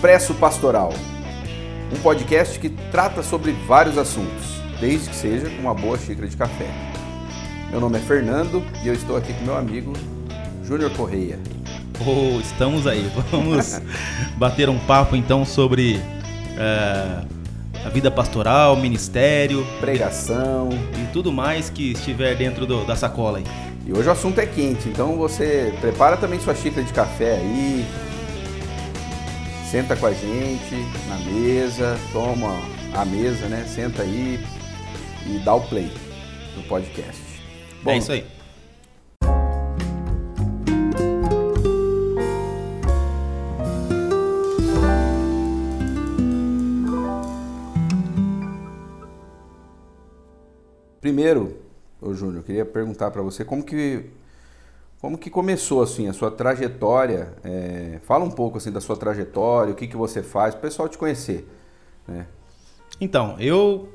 Expresso Pastoral, um podcast que trata sobre vários assuntos, desde que seja com uma boa xícara de café. Meu nome é Fernando e eu estou aqui com meu amigo Júnior Correia. Oh, estamos aí. Vamos bater um papo então sobre é, a vida pastoral, ministério, pregação e tudo mais que estiver dentro do, da sacola aí. E hoje o assunto é quente, então você prepara também sua xícara de café aí, senta com a gente na mesa, toma a mesa, né? Senta aí e dá o play do podcast. Bom, é isso aí. Primeiro, ô Júnior, eu queria perguntar para você como que como que começou assim a sua trajetória? É, fala um pouco assim da sua trajetória, o que que você faz, para o pessoal te conhecer, né? Então, eu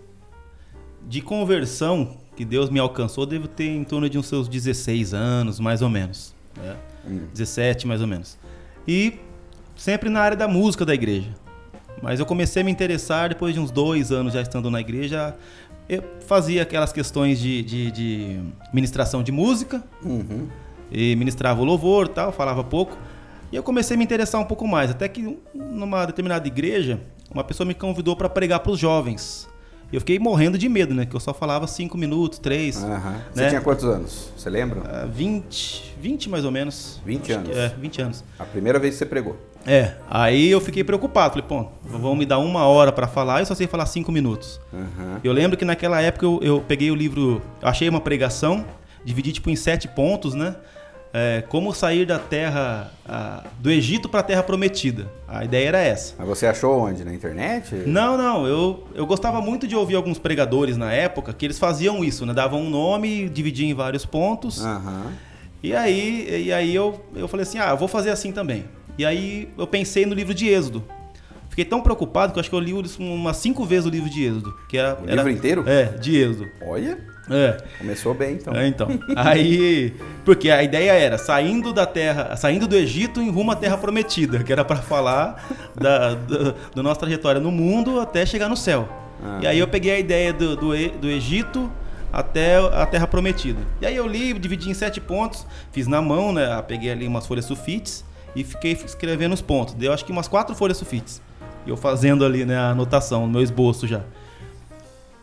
de conversão que Deus me alcançou, devo ter em torno de uns seus 16 anos, mais ou menos, né? Hum. 17 mais ou menos. E sempre na área da música da igreja. Mas eu comecei a me interessar depois de uns dois anos já estando na igreja eu fazia aquelas questões de, de, de ministração de música, uhum. E ministrava o louvor tal, falava pouco. E eu comecei a me interessar um pouco mais, até que numa determinada igreja, uma pessoa me convidou para pregar para os jovens. Eu fiquei morrendo de medo, né? Que eu só falava cinco minutos, três. Uhum. Né? Você tinha quantos anos? Você lembra? Uh, 20, 20 mais ou menos. 20 anos? É, 20 anos. A primeira vez que você pregou? É, aí eu fiquei preocupado. Falei, pô, vão me dar uma hora para falar, eu só sei falar cinco minutos. Uhum. Eu lembro que naquela época eu, eu peguei o livro, achei uma pregação, dividi tipo em sete pontos, né? É, como sair da terra, a, do Egito para a terra prometida. A ideia era essa. Mas você achou onde? Na internet? Não, não. Eu, eu gostava muito de ouvir alguns pregadores na época que eles faziam isso, né? Davam um nome, dividiam em vários pontos. Uhum. E aí, e aí eu, eu falei assim, ah, eu vou fazer assim também. E aí eu pensei no livro de Êxodo. Fiquei tão preocupado que eu acho que eu li umas cinco vezes o livro de Êxodo. Que era, o era, livro inteiro? É, de Êxodo. Olha. É. Começou bem, então. É, então. Aí, porque a ideia era saindo da terra, saindo do Egito em rumo à terra prometida, que era para falar da, da, da, nossa trajetória no mundo até chegar no céu. Ah. E aí eu peguei a ideia do, do, do Egito até a terra prometida. E aí eu li, dividi em sete pontos, fiz na mão, né? Peguei ali umas folhas sulfites e fiquei escrevendo os pontos. Deu acho que umas quatro folhas sulfites. E eu fazendo ali né, a anotação, no meu esboço já.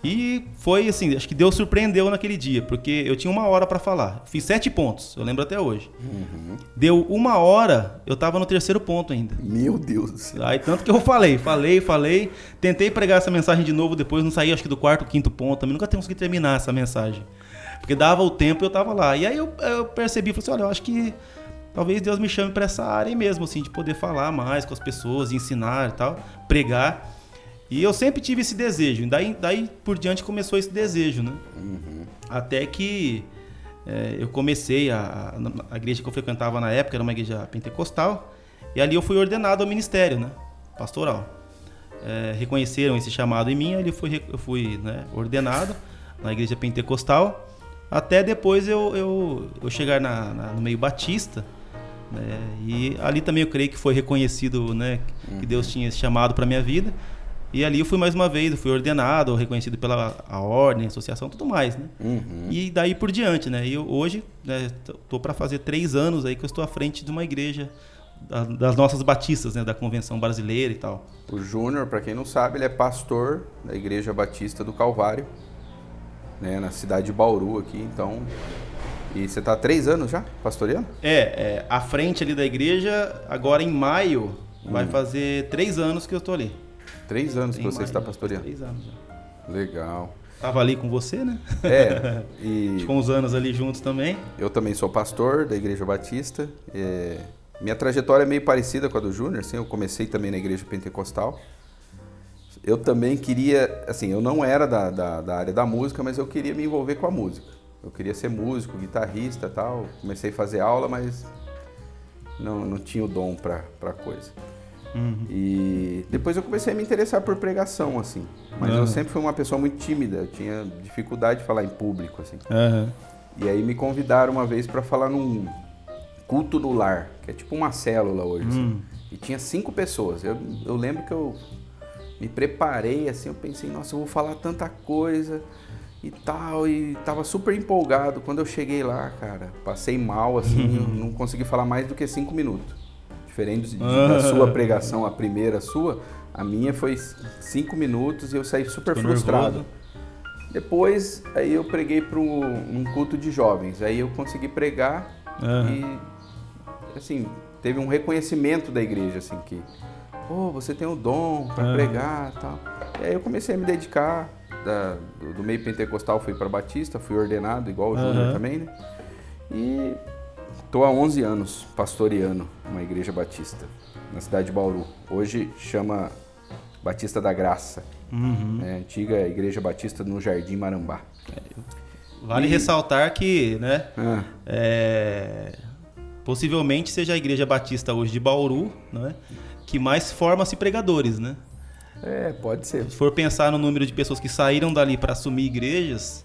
E foi assim, acho que Deus surpreendeu naquele dia, porque eu tinha uma hora para falar. Fiz sete pontos, eu lembro até hoje. Uhum. Deu uma hora, eu tava no terceiro ponto ainda. Meu Deus do céu. Aí tanto que eu falei, falei, falei. Tentei pregar essa mensagem de novo, depois não saí, acho que do quarto, quinto ponto. Também nunca consegui terminar essa mensagem. Porque dava o tempo e eu tava lá. E aí eu, eu percebi, falei assim, olha, eu acho que talvez Deus me chame para essa área mesmo, assim, de poder falar mais com as pessoas, ensinar e tal, pregar. E eu sempre tive esse desejo. Daí, daí por diante começou esse desejo, né? Uhum. Até que é, eu comecei a, a, igreja que eu frequentava na época era uma igreja pentecostal e ali eu fui ordenado ao ministério, né? Pastoral. É, reconheceram esse chamado em mim, ali eu fui, eu fui né, ordenado na igreja pentecostal. Até depois eu, eu, eu chegar na, na, no meio batista né? E ali também eu creio que foi reconhecido, né, uhum. que Deus tinha chamado para minha vida. E ali eu fui mais uma vez, eu fui ordenado, reconhecido pela a ordem, a associação, tudo mais, né? Uhum. E daí por diante, né? E eu, hoje, né, tô para fazer três anos aí que eu estou à frente de uma igreja das nossas batistas, né, da convenção brasileira e tal. O Júnior, para quem não sabe, ele é pastor da Igreja Batista do Calvário, né, na cidade de Bauru aqui. Então, e você está há três anos já pastoreando? É, é, à frente ali da igreja, agora em maio, hum. vai fazer três anos que eu estou ali. Três anos em que você maio, está pastoreando? Três anos já. Legal. Tava ali com você, né? É. E com uns anos ali juntos também. Eu também sou pastor da Igreja Batista. É... Minha trajetória é meio parecida com a do Júnior, assim, eu comecei também na Igreja Pentecostal. Eu também queria, assim, eu não era da, da, da área da música, mas eu queria me envolver com a música. Eu queria ser músico, guitarrista tal. Comecei a fazer aula, mas não, não tinha o dom para a coisa. Uhum. E depois eu comecei a me interessar por pregação, assim. Mas uhum. eu sempre fui uma pessoa muito tímida, eu tinha dificuldade de falar em público, assim. Uhum. E aí me convidaram uma vez para falar num culto no lar, que é tipo uma célula hoje, assim. Hum. E tinha cinco pessoas. Eu, eu lembro que eu me preparei, assim, eu pensei, nossa, eu vou falar tanta coisa e tal, e tava super empolgado. Quando eu cheguei lá, cara, passei mal, assim, não consegui falar mais do que cinco minutos. Diferente da sua pregação, a primeira sua, a minha foi cinco minutos e eu saí super frustrado. Nervoso. Depois, aí eu preguei para um culto de jovens. Aí eu consegui pregar uhum. e, assim, teve um reconhecimento da igreja, assim, que, pô, oh, você tem o dom para uhum. pregar tal. E aí eu comecei a me dedicar. Da, do, do, meio pentecostal fui para Batista, fui ordenado, igual o uhum. Júnior também, né? E tô há 11 anos pastoreando uma igreja batista na cidade de Bauru. Hoje chama Batista da Graça. Uhum. É, antiga Igreja Batista no Jardim Marambá. É, vale e... ressaltar que, né? Ah. É, possivelmente seja a Igreja Batista hoje de Bauru, né? Que mais forma-se pregadores, né? É, pode ser. Se for pensar no número de pessoas que saíram dali para assumir igrejas,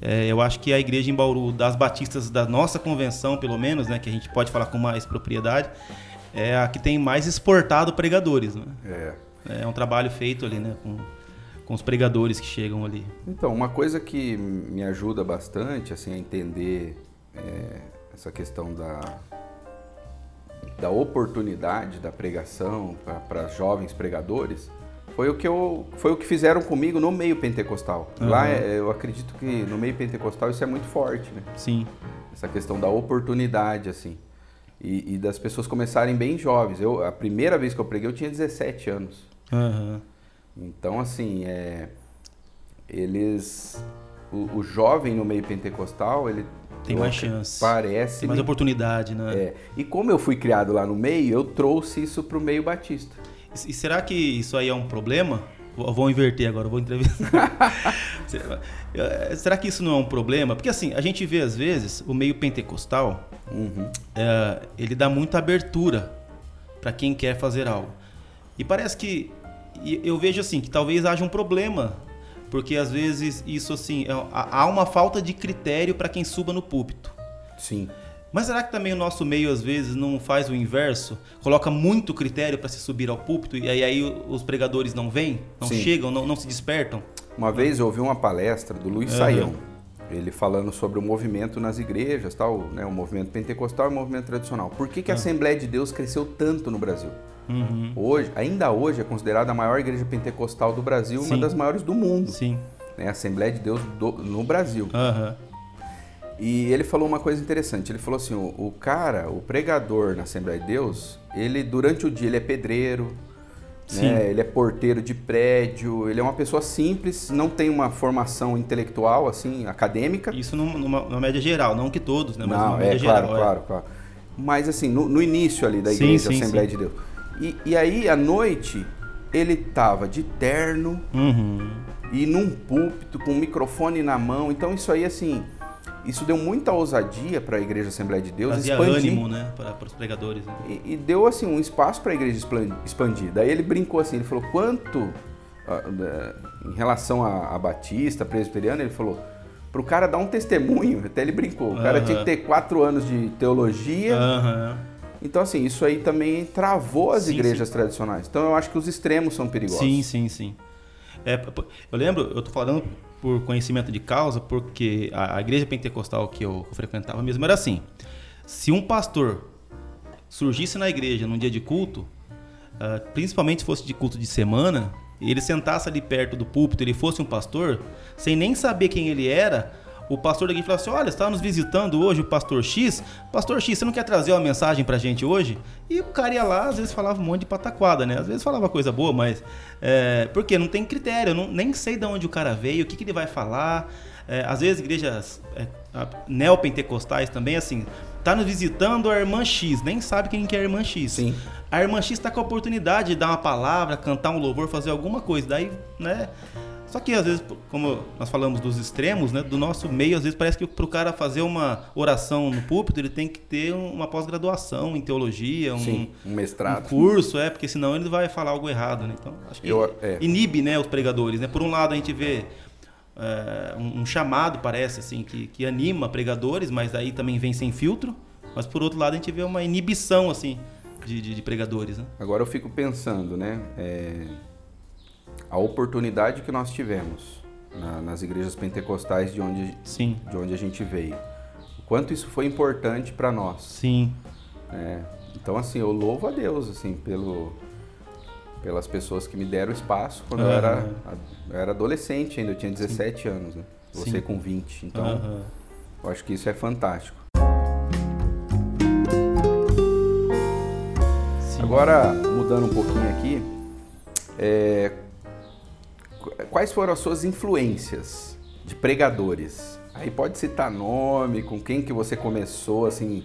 é, eu acho que a igreja em Bauru, das batistas da nossa convenção, pelo menos, né, que a gente pode falar com mais propriedade, é a que tem mais exportado pregadores. Né? É. É um trabalho feito ali, né? Com, com os pregadores que chegam ali. Então, uma coisa que me ajuda bastante assim, a entender é, essa questão da, da oportunidade da pregação para jovens pregadores foi o que eu foi o que fizeram comigo no meio pentecostal. Uhum. Lá é, eu acredito que no meio pentecostal isso é muito forte, né? Sim. Essa questão da oportunidade assim. E, e, das pessoas começarem bem jovens. Eu, a primeira vez que eu preguei eu tinha 17 anos. Uhum. Então, assim, é, eles. O, o, jovem no meio pentecostal, ele. Tem mais chance. Parece. Tem mais oportunidade, né? É. E como eu fui criado lá no meio, eu trouxe isso para o meio batista. E será que isso aí é um problema? Vou inverter agora, vou entrevistar. será que isso não é um problema? Porque assim, a gente vê às vezes o meio pentecostal, uhum. é, ele dá muita abertura para quem quer fazer algo. E parece que eu vejo assim que talvez haja um problema, porque às vezes isso assim é, há uma falta de critério para quem suba no púlpito. Sim. Mas será que também o nosso meio às vezes não faz o inverso? Coloca muito critério para se subir ao púlpito e aí, aí os pregadores não vêm, não Sim. chegam, não, não, se despertam? Uma vez eu ouvi uma palestra do Luiz uhum. Saião, ele falando sobre o movimento nas igrejas, tal, né, o movimento pentecostal e o movimento tradicional. Por que, que a uhum. Assembleia de Deus cresceu tanto no Brasil? Uhum. Hoje, ainda hoje é considerada a maior igreja pentecostal do Brasil, Sim. uma das maiores do mundo. Sim. Né? A Assembleia de Deus do, no Brasil. Uhum. E ele falou uma coisa interessante. Ele falou assim: o, o, cara, o pregador na Assembleia de Deus, ele durante o dia ele é pedreiro, né? ele é porteiro de prédio, ele é uma pessoa simples, não tem uma formação intelectual assim acadêmica. Isso numa, numa média geral, não que todos, né? Mas não, numa média é, geral. Claro, é. claro, claro. Mas assim, no, no início ali da igreja, sim, sim, Assembleia sim. de Deus e, e aí, à noite, ele tava de terno uhum. e num púlpito com um microfone na mão. Então, isso aí, assim, isso deu muita ousadia para a Igreja Assembleia de Deus Fazia expandir. ânimo, né, para, para os pregadores. Né? E, e, deu, assim, um espaço para a igreja expandir. Daí ele brincou assim, ele falou, quanto, uh, uh, em relação a, a Batista, presbiteriana, ele falou, para o cara dar um testemunho, até ele brincou, o cara uhum. tinha que ter quatro anos de teologia... Uhum então, assim, isso aí também travou as sim, igrejas sim. tradicionais. Então, eu acho que os extremos são perigosos. Sim, sim, sim. É, eu lembro, eu tô falando por conhecimento de causa, porque a, a igreja pentecostal que eu, eu frequentava mesmo era assim: se um pastor surgisse na igreja num dia de culto, uh, principalmente se fosse de culto de semana, e ele sentasse ali perto do púlpito, ele fosse um pastor, sem nem saber quem ele era, o pastor daqui falou assim: Olha, está nos visitando hoje o pastor X. Pastor X, você não quer trazer uma mensagem pra gente hoje? E o cara ia lá, às vezes falava um monte de pataquada, né? Às vezes falava coisa boa, mas. É, porque não tem critério, eu não, nem sei de onde o cara veio, o que, que ele vai falar. É, às vezes igrejas é, neopentecostais também, assim, tá nos visitando a irmã X, nem sabe quem que é a irmã X. Sim. A irmã X está com a oportunidade de dar uma palavra, cantar um louvor, fazer alguma coisa. Daí, né? Só que às vezes, como nós falamos dos extremos, né, do nosso meio, às vezes parece que para o cara fazer uma oração no púlpito, ele tem que ter uma pós-graduação em teologia, um, Sim, um mestrado. Um curso, é, porque senão ele vai falar algo errado. Né? Então, acho que Eu, é. inibe né, os pregadores. Né? Por um lado, a gente vê é, um, um, chamado, parece, assim, que, que anima pregadores, mas aí também vem sem filtro. Mas por outro lado, a gente vê uma inibição, assim, de, de, de pregadores. Né? Agora eu fico pensando, né? É, a oportunidade que nós tivemos na, nas igrejas pentecostais de onde, Sim. de onde a gente veio. O quanto isso foi importante para nós. Sim. É, então, assim, eu louvo a Deus, assim, pelo, pelas pessoas que me deram espaço quando eu, era, eu era adolescente ainda, eu tinha 17 Sim. anos, né? Você Sim. com 20. Então, uhum. eu acho que isso é fantástico. Sim. Agora, mudando um pouquinho aqui, é, quais foram as suas influências de pregadores? Aí pode citar nome, com quem que você começou, assim,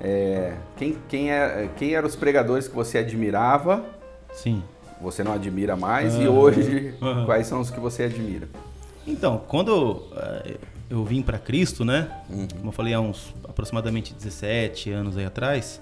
é, quem, quem, é, quem eram os pregadores que você admirava? Sim. Você não admira mais uhum. e hoje uhum. quais são os que você admira? Então, quando uh, eu vim para Cristo, né? Uhum. Como eu falei há uns aproximadamente 17 anos aí atrás,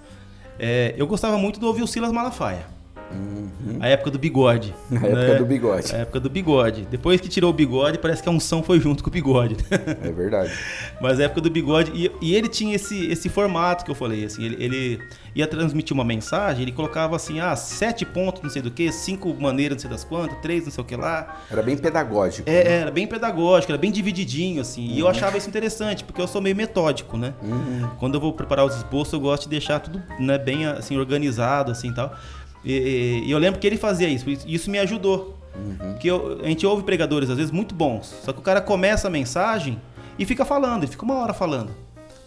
é, eu gostava muito de ouvir o Silas Malafaia. Uhum. A época do bigode. A né? época do bigode. A época do bigode. Depois que tirou o bigode, parece que a unção foi junto com o bigode. É verdade. Mas a época do bigode. E, e, ele tinha esse, esse formato que eu falei. Assim, ele, ele, ia transmitir uma mensagem, ele colocava assim: ah, sete pontos, não sei do que, cinco maneiras, não sei das quantas, três, não sei o que lá. Era bem pedagógico. É, né? era bem pedagógico, era bem divididinho, assim. Uhum. E eu uhum. achava isso interessante, porque eu sou meio metódico, né? Uhum. Quando eu vou preparar os esboços, eu gosto de deixar tudo né, bem assim, organizado, assim tal. E, e, eu lembro que ele fazia isso, isso me ajudou. Uhum. Porque eu, a gente ouve pregadores, às vezes, muito bons. Só que o cara começa a mensagem e fica falando, ele fica uma hora falando.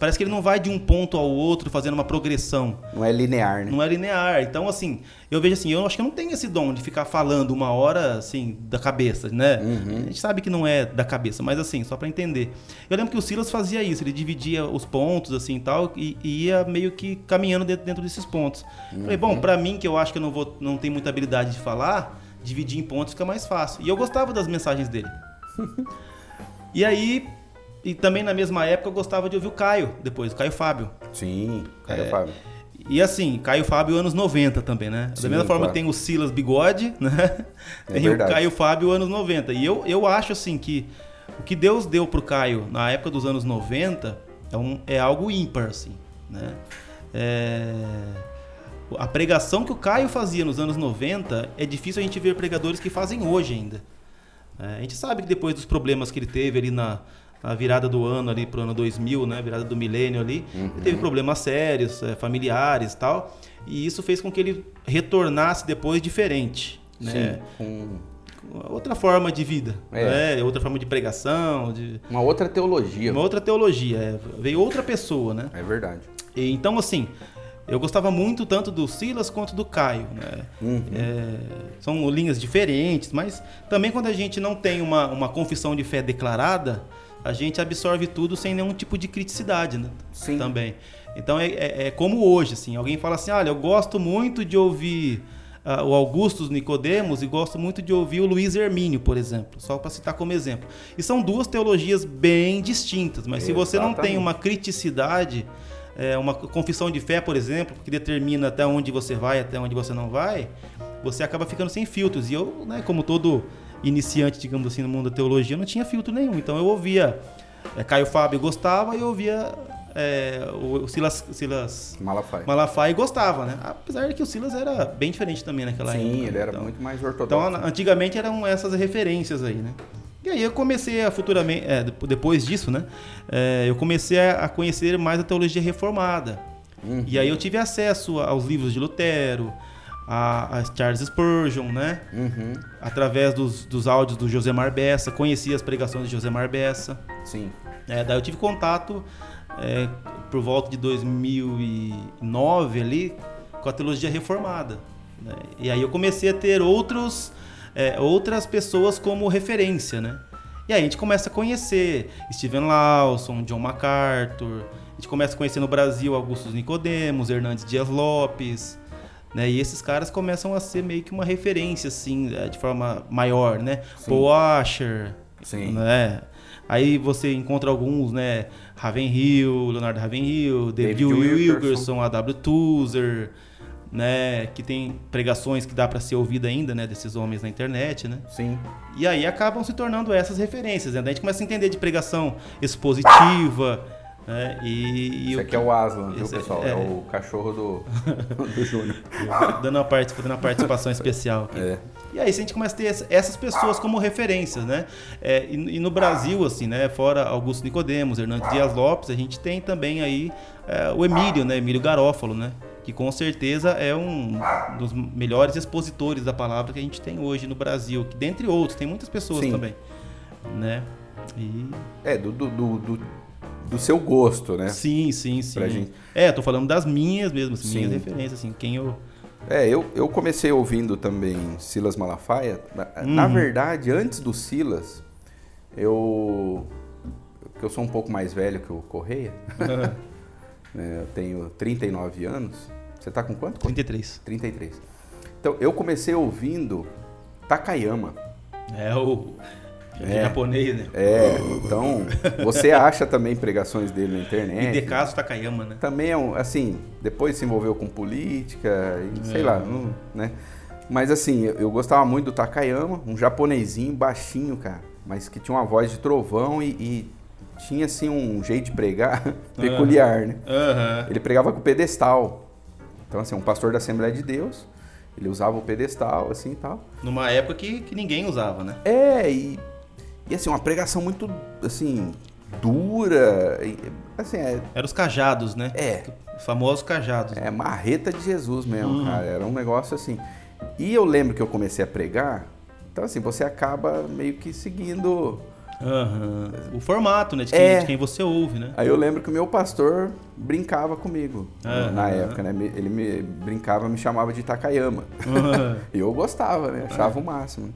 Parece que ele não vai de um ponto ao outro fazendo uma progressão. Não é linear, né? Não é linear. Então, assim, eu vejo assim, eu acho que eu não tenho esse dom de ficar falando uma hora, assim, da cabeça, né? Uhum. A gente sabe que não é da cabeça, mas assim, só para entender. Eu lembro que o Silas fazia isso, ele dividia os pontos, assim, tal, e, e ia meio que caminhando dentro, dentro desses pontos. Uhum. Falei, bom, para mim, que eu acho que eu não, vou, não tenho muita habilidade de falar, dividir em pontos fica mais fácil. E eu gostava das mensagens dele. e aí, e também na mesma época eu gostava de ouvir o Caio, depois, o Caio Fábio. Sim, Caio é, Fábio. E assim, Caio Fábio anos 90 também, né? Sim, da mesma forma claro. tem o Silas Bigode, né? É tem verdade. o Caio Fábio anos 90. E eu, eu acho assim que o que Deus deu pro Caio na época dos anos 90 é, um, é algo ímpar, assim, né? É... A pregação que o Caio fazia nos anos 90 é difícil a gente ver pregadores que fazem hoje ainda. É, a gente sabe que depois dos problemas que ele teve ali na, a virada do ano ali pro ano 2000, né? Virada do milênio ali. Uhum. Ele teve problemas sérios, é, familiares tal. E isso fez com que ele retornasse depois diferente, né? Sim, com outra forma de vida, é. né? outra forma de pregação, de uma outra teologia, uma outra teologia, é. veio outra pessoa, né? É verdade. E, então assim, eu gostava muito tanto do Silas quanto do Caio, né? Uhum. É, são linhas diferentes, mas também quando a gente não tem uma, uma confissão de fé declarada, a gente absorve tudo sem nenhum tipo de criticidade, né? Sim. Também. Então é, é, é como hoje, assim, alguém fala assim, olha, eu gosto muito de ouvir uh, o Augustus Nicodemos e gosto muito de ouvir o Luiz Hermínio, por exemplo, só para citar como exemplo. E são duas teologias bem distintas, mas Exatamente. se você não tem uma criticidade, é, uma confissão de fé, por exemplo, que determina até onde você vai, até onde você não vai, você acaba ficando sem filtros. E eu, né, como todo iniciante, digamos assim, no mundo da teologia, não tinha filtro nenhum. Então eu ouvia é, Caio Fábio gostava e eu ouvia é, o, Silas, Silas Malafaia. Malafaia e gostava, né? Apesar de que o Silas era bem diferente também naquela Sim, época. Sim, ele né? era então, muito mais ortodoxo. Então, antigamente eram essas referências aí, né? E aí eu comecei a futuramente, é, depois disso, né? É, eu comecei a conhecer mais a teologia reformada. Uhum. E aí eu tive acesso aos livros de Lutero, a, a Charles Spurgeon, né? Uhum. Através dos, dos áudios do José Bessa, conheci as pregações de José Bessa. Sim. É, daí eu tive contato é, por volta de 2009 ali com a teologia reformada. Né? E aí eu comecei a ter outros, é, outras pessoas como referência, né? E aí a gente começa a conhecer Steven Lawson, John MacArthur, a gente começa a conhecer no Brasil Augustus Nicodemos, Hernandes Dias Lopes, né? E esses caras começam a ser meio que uma referência, assim, é, de forma maior, né? Sim. Paul Washer, Sim. né? Aí você encontra alguns, né? Ravenhill, Leonardo Ravenhill, David, David Wilkerson, A.W. Tozer, né? Que tem pregações que dá para ser ouvida ainda, né? Desses homens na internet, né? Sim. E aí acabam se tornando essas referências, né? Daí a gente começa a entender de pregação expositiva, É, e, e Esse aqui é o Aslan, viu, Esse é- pessoal? É, é. o cachorro do, do Júnior. dando uma, part- dando uma participação especial aqui. É. E aí, a gente começa a ter ess- essas pessoas como referências, né? É, e, e no Brasil, assim, né? Fora Augusto Nicodemos, Hernando Dias Lopes, a gente tem também aí é, o Emílio, né? Emílio Garófalo, né? Que com certeza é um dos melhores expositores da palavra que a gente tem hoje no Brasil. Que, dentre outros, tem muitas pessoas Sim. também. Né? E... É, do, do, do, do- do seu gosto, né? Sim, sim, sim. Pra gente. É, tô falando das minhas mesmo, assim, minhas referências, assim, quem eu. É, eu, eu comecei ouvindo também Silas Malafaia. Na, na Uhum. verdade, antes do Silas, eu. Porque eu sou um pouco mais velho que o Correia, né? eu tenho 39 anos. Você tá com quanto? 33. 33. Então, eu comecei ouvindo Takayama. É o. É. japonês, né? É, então, você acha também pregações dele na internet. Hidekazu Takayama, né? Também é um, assim, depois se envolveu com política e sei É. lá, não- né? Mas assim, eu, gostava muito do Takayama, um japonesinho baixinho, cara, mas que tinha uma voz de trovão e, e tinha assim um jeito de pregar peculiar, né? Aham. Ele pregava com pedestal. Então assim, um pastor da Assembleia de Deus, ele usava o pedestal assim e tal. Numa época que, que ninguém usava, né? É, e, e assim, uma pregação muito assim dura, assim, é, Eram os cajados, né? é Os famosos cajados. É marreta de Jesus mesmo, Uhum. cara. Era um negócio assim. E eu lembro que eu comecei a pregar. Então, assim, você acaba meio que seguindo. Aham. O formato, né? De quem, É. de quem você ouve, né? Aí eu lembro que o meu pastor brincava comigo Aham. na época, né? Ele me brincava, me chamava de Takayama. Aham. E eu gostava, né? Achava o máximo.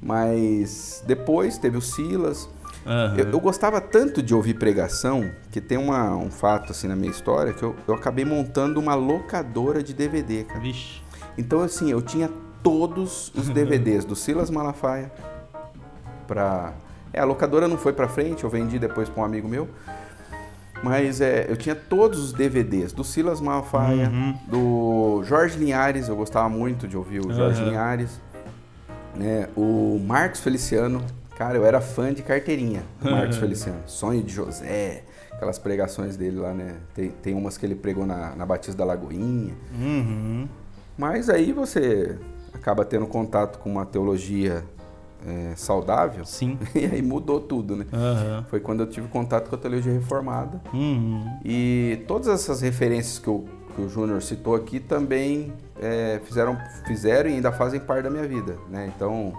Mas depois teve o Silas. Aham. Eu, eu gostava tanto de ouvir pregação que tem uma- um fato assim na minha história que eu, eu acabei montando uma locadora de DVD, cara. Vixe. Então, assim, eu tinha todos os DVDs do Silas Malafaia pra... É, a locadora não foi pra frente, eu vendi depois pra um amigo meu. Mas é, eu tinha todos os DVDs do Silas Malafaia, Uhum. do Jorge Linhares, eu gostava muito de ouvir o Jorge Aham. Linhares. Né? O Marcos Feliciano, cara, eu era fã de carteirinha do Marcos Feliciano. Sonho de José, aquelas pregações dele lá, né? Tem, tem umas que ele pregou na, na Batista da Lagoinha. Uhum. Mas aí você acaba tendo contato com uma teologia é, saudável Sim. e aí mudou tudo, né? Aham. Foi quando eu tive contato com a teologia reformada Uhum. e todas essas referências que o, que o Júnior citou aqui também é, fizeram, fizeram e ainda fazem parte da minha vida, né? Então,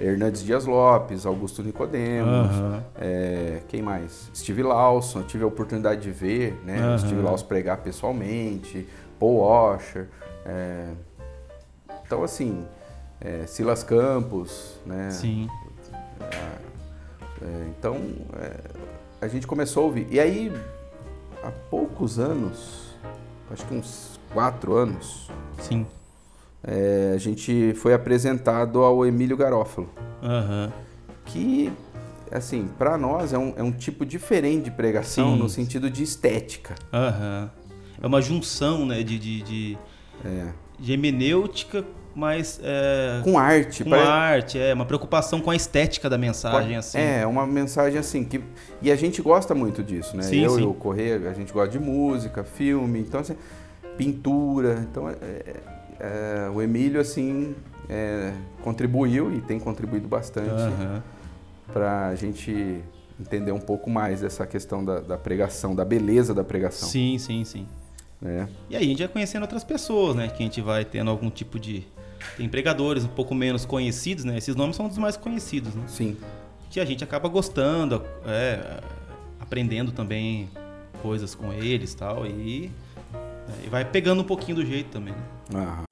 Hernandes Dias Lopes, Augusto Nicodemos, Aham. é, quem mais? Steve Lawson, tive a oportunidade de ver, né? O Steve Lawson pregar pessoalmente, Paul Washer, é, então assim, é, Silas Campos, né? Sim. É, então é, a gente começou a ouvir. E aí, há poucos anos, acho que uns quatro anos, Sim. é, a gente foi apresentado ao Emílio Garófalo, Aham. que, assim, para nós é um, é um tipo diferente de pregação Sim. no sentido de estética. Aham. É uma junção, né? De, de, de, É, de hermenêutica, mas é, com arte. com pare- arte, é uma preocupação com a estética da mensagem, assim. É, uma mensagem assim que e a gente gosta muito disso, né? Sim, Eu sim. e o Correia, a gente gosta de música, filme, então assim, pintura, então é, é, é, o Emílio assim é, contribuiu e tem contribuído bastante Aham. para a gente entender um pouco mais dessa questão da, da pregação, da beleza da pregação, Sim, sim, sim. né? E aí a gente vai conhecendo outras pessoas, né? Que a gente vai tendo algum tipo de. Tem pregadores um pouco menos conhecidos, né? Esses nomes são dos mais conhecidos, né? Sim. Que a gente acaba gostando, é, aprendendo também coisas com eles tal, e tal. E vai pegando um pouquinho do jeito também, né? Aham.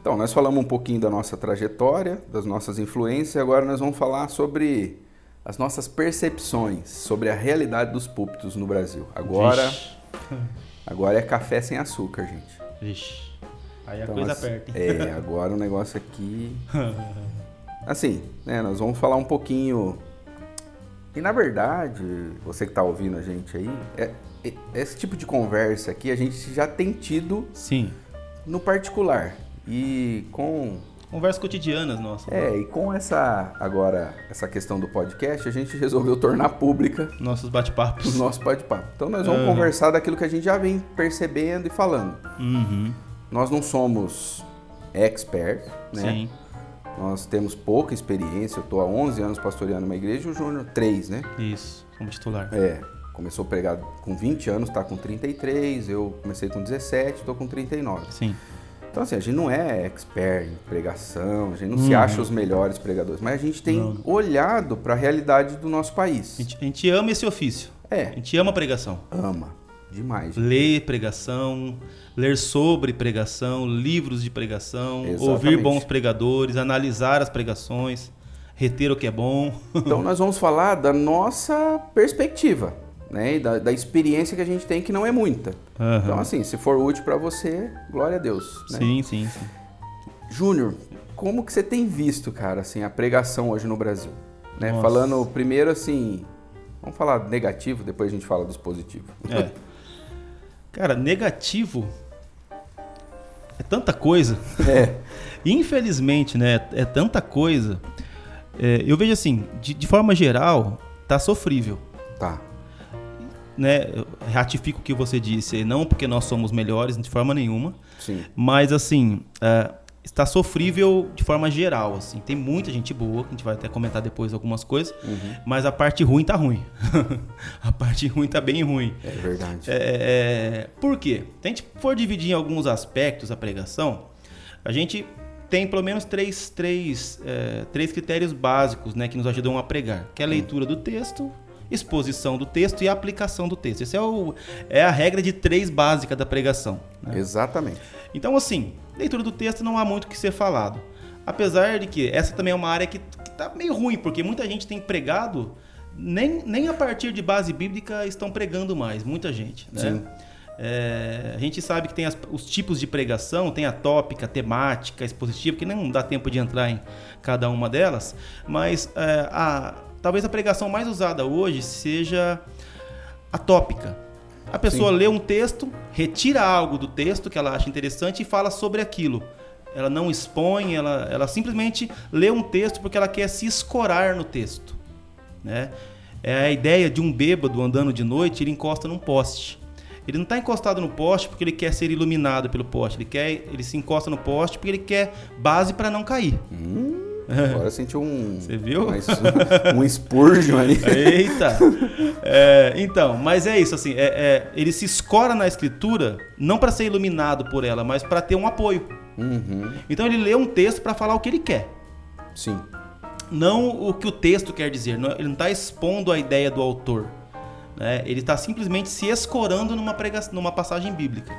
Então, nós falamos um pouquinho da nossa trajetória, das nossas influências, e agora nós vamos falar sobre as nossas percepções sobre a realidade dos púlpitos no Brasil. Agora, Vixe. agora é café sem açúcar, gente. Vixe. Aí a Então, coisa assim, aperta, hein? É, agora o negócio aqui. Assim, né, nós vamos falar um pouquinho. E na verdade, você que está ouvindo a gente aí, é- é- esse tipo de conversa aqui a gente já tem tido Sim. no particular. E com Conversas cotidianas, nossa. é, e com essa agora essa questão do podcast, a gente resolveu tornar pública Nossos bate-papos. nosso bate-papo. Então nós vamos Aham. conversar daquilo que a gente já vem percebendo e falando. Uhum. Nós não somos expert, né? Sim. Nós temos pouca experiência. Eu tô há 11 anos pastoreando uma igreja e o Júnior 3, né? Isso, como titular. É, começou a pregar com 20 anos, tá com 33, eu comecei com 17, tô com 39. Sim. Então assim, a gente não é expert em pregação, a gente não se Uhum. acha os melhores pregadores, mas a gente tem Não. olhado para a realidade do nosso país. A gente, a gente ama esse ofício. A É, gente ama a pregação. ama demais. Ler pregação, ler sobre pregação, livros de pregação, Exatamente. ouvir bons pregadores, analisar as pregações, reter o que é bom. Então nós vamos falar da nossa perspectiva, né? E da, da experiência que a gente tem, que não é muita. Aham. Então assim, se for útil para você, glória a Deus. Né? Sim, sim, sim. Júnior, como que você tem visto, cara, assim, a pregação hoje no Brasil? Né? Falando primeiro assim, vamos falar negativo, depois a gente fala dos positivos. É. Cara, negativo é tanta coisa. É, Infelizmente, né? É tanta coisa. É, eu vejo assim, de, de forma geral, tá sofrível. tá. Né? Ratifico o que você disse, não porque nós somos melhores de forma nenhuma, Sim. mas assim, é, está sofrível de forma geral. Assim. Tem muita gente boa, que a gente vai até comentar depois algumas coisas, Uhum. mas a parte ruim tá ruim. a parte ruim tá bem ruim. É verdade. É, é, por quê? Se a gente for dividir em alguns aspectos a pregação, a gente tem pelo menos três, três, é, três critérios básicos né, que nos ajudam a pregar, que é a leitura do texto, exposição do texto e aplicação do texto. Essa é, o- é a regra de três básica da pregação. né? Exatamente. Então, assim, leitura do texto não há muito o que ser falado. Apesar de que essa também é uma área que, que tá meio ruim, porque muita gente tem pregado, nem, nem a partir de base bíblica estão pregando mais, muita gente. Né? Sim. É, a gente sabe que tem as- os tipos de pregação, tem a tópica, a temática, a expositiva, que não dá tempo de entrar em cada uma delas, mas é, a- talvez a pregação mais usada hoje seja a tópica. A pessoa lê um texto, retira algo do texto que ela acha interessante e fala sobre aquilo. Ela não expõe, ela, ela simplesmente lê um texto porque ela quer se escorar no texto. Né? É a ideia de um bêbado andando de noite, ele encosta num poste. Ele não está encostado no poste porque ele quer ser iluminado pelo poste. Ele, quer, ele se encosta no poste porque ele quer base para não cair. Hum, agora eu senti um. Você viu? mais- um Spurgeon aí. Eita! É, então, mas é isso, assim, é- é, ele se escora na escritura não para ser iluminado por ela, mas para ter um apoio. Uhum. Então ele lê um texto para falar o que ele quer, Sim. não o que o texto quer dizer. Não- ele não está expondo a ideia do autor. né? Ele está simplesmente se escorando numa, prega, numa passagem bíblica.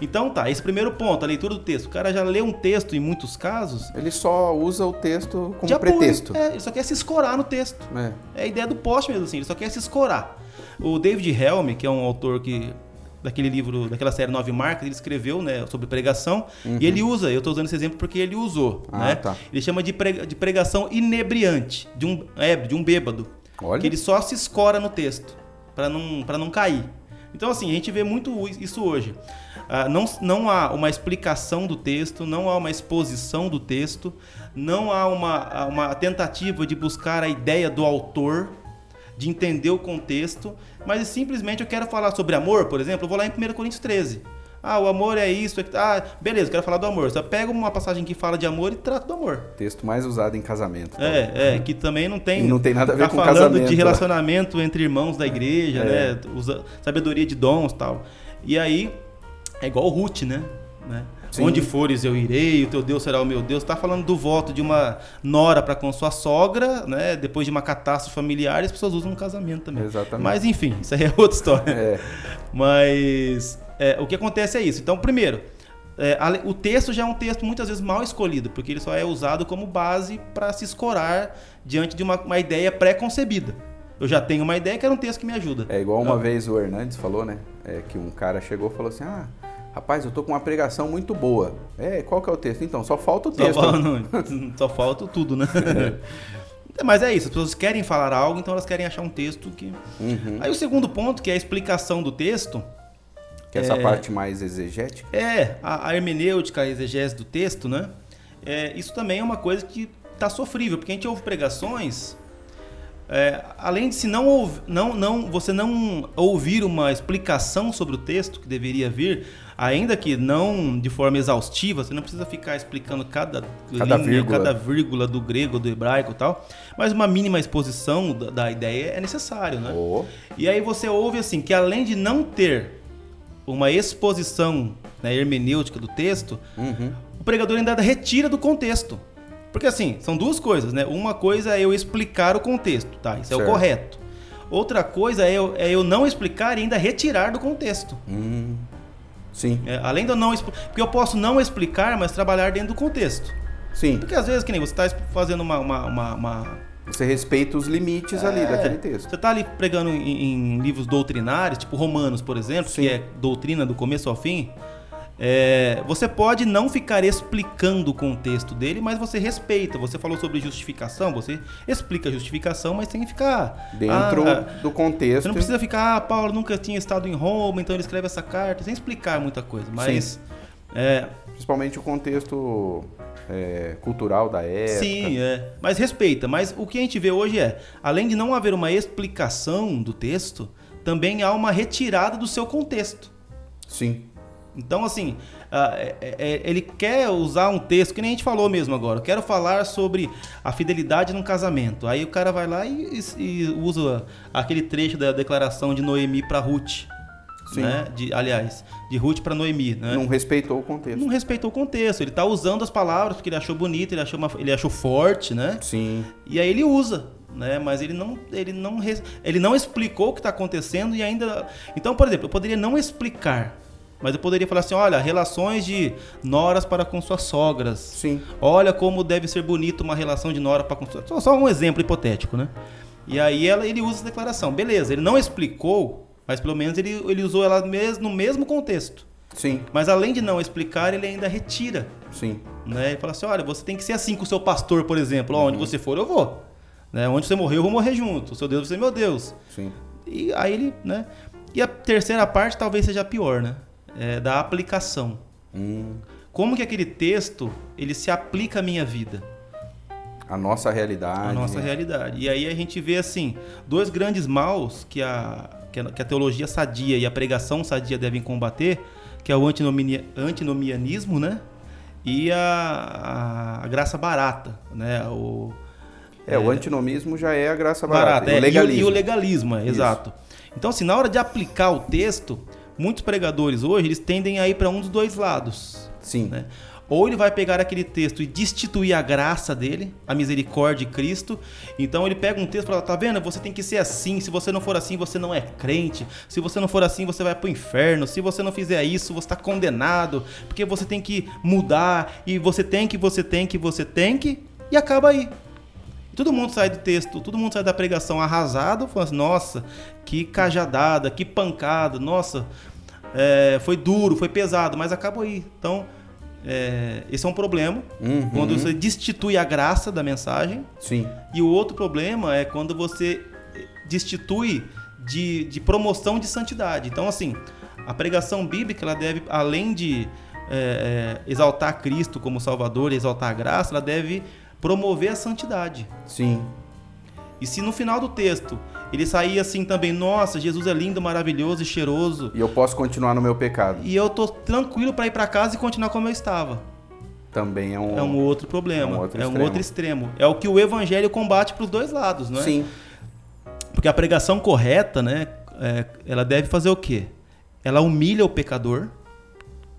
Então tá, esse primeiro ponto, a leitura do texto. O cara já lê um texto em muitos casos. Ele só usa o texto como apoio. pretexto. É, ele só quer se escorar no texto. É. É a ideia do poste mesmo, assim, ele só quer se escorar. O David Helm, que é um autor que daquele livro, daquela série Nove Marcas, ele escreveu, né, sobre pregação, e ele usa, eu estou usando esse exemplo porque ele usou, Ah, né? tá. Ele chama de, prega- de pregação inebriante, de um ébrio, de um bêbado, Olha. que ele só se escora no texto, para não, pra não cair. Então, assim, a gente vê muito isso hoje. Ah, não, não há uma explicação do texto, não há uma exposição do texto, não há uma, uma tentativa de buscar a ideia do autor, de entender o contexto, mas simplesmente eu quero falar sobre amor, por exemplo, eu vou lá em 1 Coríntios 13. Ah, o amor é isso. é que- Ah, beleza, eu quero falar do amor. Só pega uma passagem que fala de amor e trata do amor. Texto mais usado em casamento. tá? É, é, que também não tem. E não tem nada a ver tá com falando casamento, de né? relacionamento entre irmãos da igreja, É. né? Usa sabedoria de dons e tal. E aí, é igual o Ruth, né? né? Sim. Onde fores eu irei, o teu Deus será o meu Deus. Tá falando do voto de uma nora para com sua sogra, né? Depois de uma catástrofe familiar, as pessoas usam no casamento também. Exatamente. Mas enfim, isso aí é outra história. É. Mas é, o que acontece é isso. Então, primeiro, é, o texto já é um texto muitas vezes mal escolhido, porque ele só é usado como base para se escorar diante de uma, uma ideia pré-concebida. Eu já tenho uma ideia que era um texto que me ajuda. É igual uma Ah. vez o Hernandes falou, né? É, que um cara chegou e falou assim: Ah, rapaz, eu tô com uma pregação muito boa. É, qual que é o texto? Então, só falta o Só, texto. fal- não, só falta tudo, né? Mas é isso, as pessoas querem falar algo, então elas querem achar um texto que. Uhum. Aí o segundo ponto, que é a explicação do texto, Que é essa parte mais exegética? É, a, a hermenêutica, a exegese do texto, né? É, isso também é uma coisa que está sofrível, porque a gente ouve pregações é, além de se não, não, não você não ouvir uma explicação sobre o texto que deveria vir, ainda que não de forma exaustiva, você não precisa ficar explicando cada, cada, linha, vírgula. cada vírgula do grego, do hebraico e tal, mas uma mínima exposição da, da ideia é necessário, né? Oh. E aí você ouve assim que além de não ter uma exposição né, hermenêutica do texto, uhum. o pregador ainda retira do contexto. Porque assim, são duas coisas, né? Uma coisa é eu explicar o contexto, tá? Isso certo. é o correto. Outra coisa é eu, é eu não explicar e ainda retirar do contexto. Hum, sim. É, além de eu não Porque eu posso não explicar, mas trabalhar dentro do contexto. Sim. Porque às vezes, que nem você está fazendo uma, uma, uma, uma... Você respeita os limites é, ali daquele texto. Você está ali pregando em, em, livros doutrinários, tipo Romanos, por exemplo, Sim. que é doutrina do começo ao fim. É, você pode não ficar explicando o contexto dele, mas você respeita. Você falou sobre justificação, você explica a justificação, mas tem que ficar dentro ah, do contexto. Você não precisa ficar, ah, Paulo nunca tinha estado em Roma, então ele escreve essa carta, sem explicar muita coisa. Mas é, principalmente o contexto é, cultural da época. Sim, é. Mas respeita. Mas o que a gente vê hoje é, além de não haver uma explicação do texto, também há uma retirada do seu contexto. Sim. Então, assim, é, é, ele quer usar um texto, que nem a gente falou mesmo agora. Eu quero falar sobre a fidelidade num casamento. Aí o cara vai lá e, e usa aquele trecho da declaração de Noemi para Ruth. Sim. Né? De, aliás, de Ruth para Noemi. Né? Não respeitou o contexto. Não respeitou o contexto. Ele está usando as palavras porque ele achou bonito, ele achou, uma, ele achou forte, né? Sim. E aí ele usa. Né? Mas ele não, ele não, ele não explicou o que está acontecendo e ainda. Então, por exemplo, eu poderia não explicar mas eu poderia falar assim, olha, relações de noras para com suas sogras. Sim. Olha como deve ser bonito uma relação de nora para com suas... Só, só um exemplo hipotético, né? E aí ela, ele usa essa declaração. Beleza, ele não explicou, mas pelo menos ele, ele usou ela mes, no mesmo contexto. Sim. Mas além de não explicar, ele ainda retira. Sim. Né? Ele fala assim, olha, você tem que ser assim com o seu pastor, por exemplo. Uhum. Onde você for, eu vou. Né? Onde você morrer, eu vou morrer junto. O seu Deus vai ser meu Deus. Sim. E aí ele, né? E a terceira parte talvez seja a pior, né? é, da aplicação. Hum. Como que aquele texto ele se aplica à minha vida? A nossa realidade. A nossa realidade. E aí a gente vê assim dois grandes maus que a, que a, teologia sadia e a pregação sadia devem combater, que é o antinomia, antinomianismo, né? E a, a, a graça barata, né? O, é, é, o antinomismo já é a graça barata. barata é, o legalismo. E, o, e o legalismo, é, exato. Então, assim, na hora de aplicar o texto, muitos pregadores hoje, eles tendem a ir para um dos dois lados. Sim. Né? Ou ele vai pegar aquele texto e destituir a graça dele, a misericórdia de Cristo. Então ele pega um texto e fala: tá vendo? Você tem que ser assim. Se você não for assim, você não é crente. Se você não for assim, você vai para o inferno. Se você não fizer isso, você está condenado. Porque você tem que mudar. E você tem que, você tem que, você tem que. E acaba aí. Todo mundo sai do texto, todo mundo sai da pregação arrasado, falando assim, nossa, que cajadada, que pancada, nossa, é, foi duro, foi pesado, mas acabou aí. Então, é, esse é um problema, uhum. quando você destitui a graça da mensagem. Sim. E o outro problema é quando você destitui de, de promoção de santidade. Então, assim, a pregação bíblica, ela deve, além de é, é exaltar Cristo como Salvador exaltar a graça, ela deve promover a santidade. Sim. E se no final do texto ele sair assim também, nossa, Jesus é lindo, maravilhoso e cheiroso. E eu posso continuar no meu pecado. E eu tô tranquilo para ir para casa e continuar como eu estava. Também é um, é um outro problema. É um outro, é um outro extremo. É o que o evangelho combate para os dois lados, não é? Sim. Porque a pregação correta, né, é, ela deve fazer o quê? Ela humilha o pecador,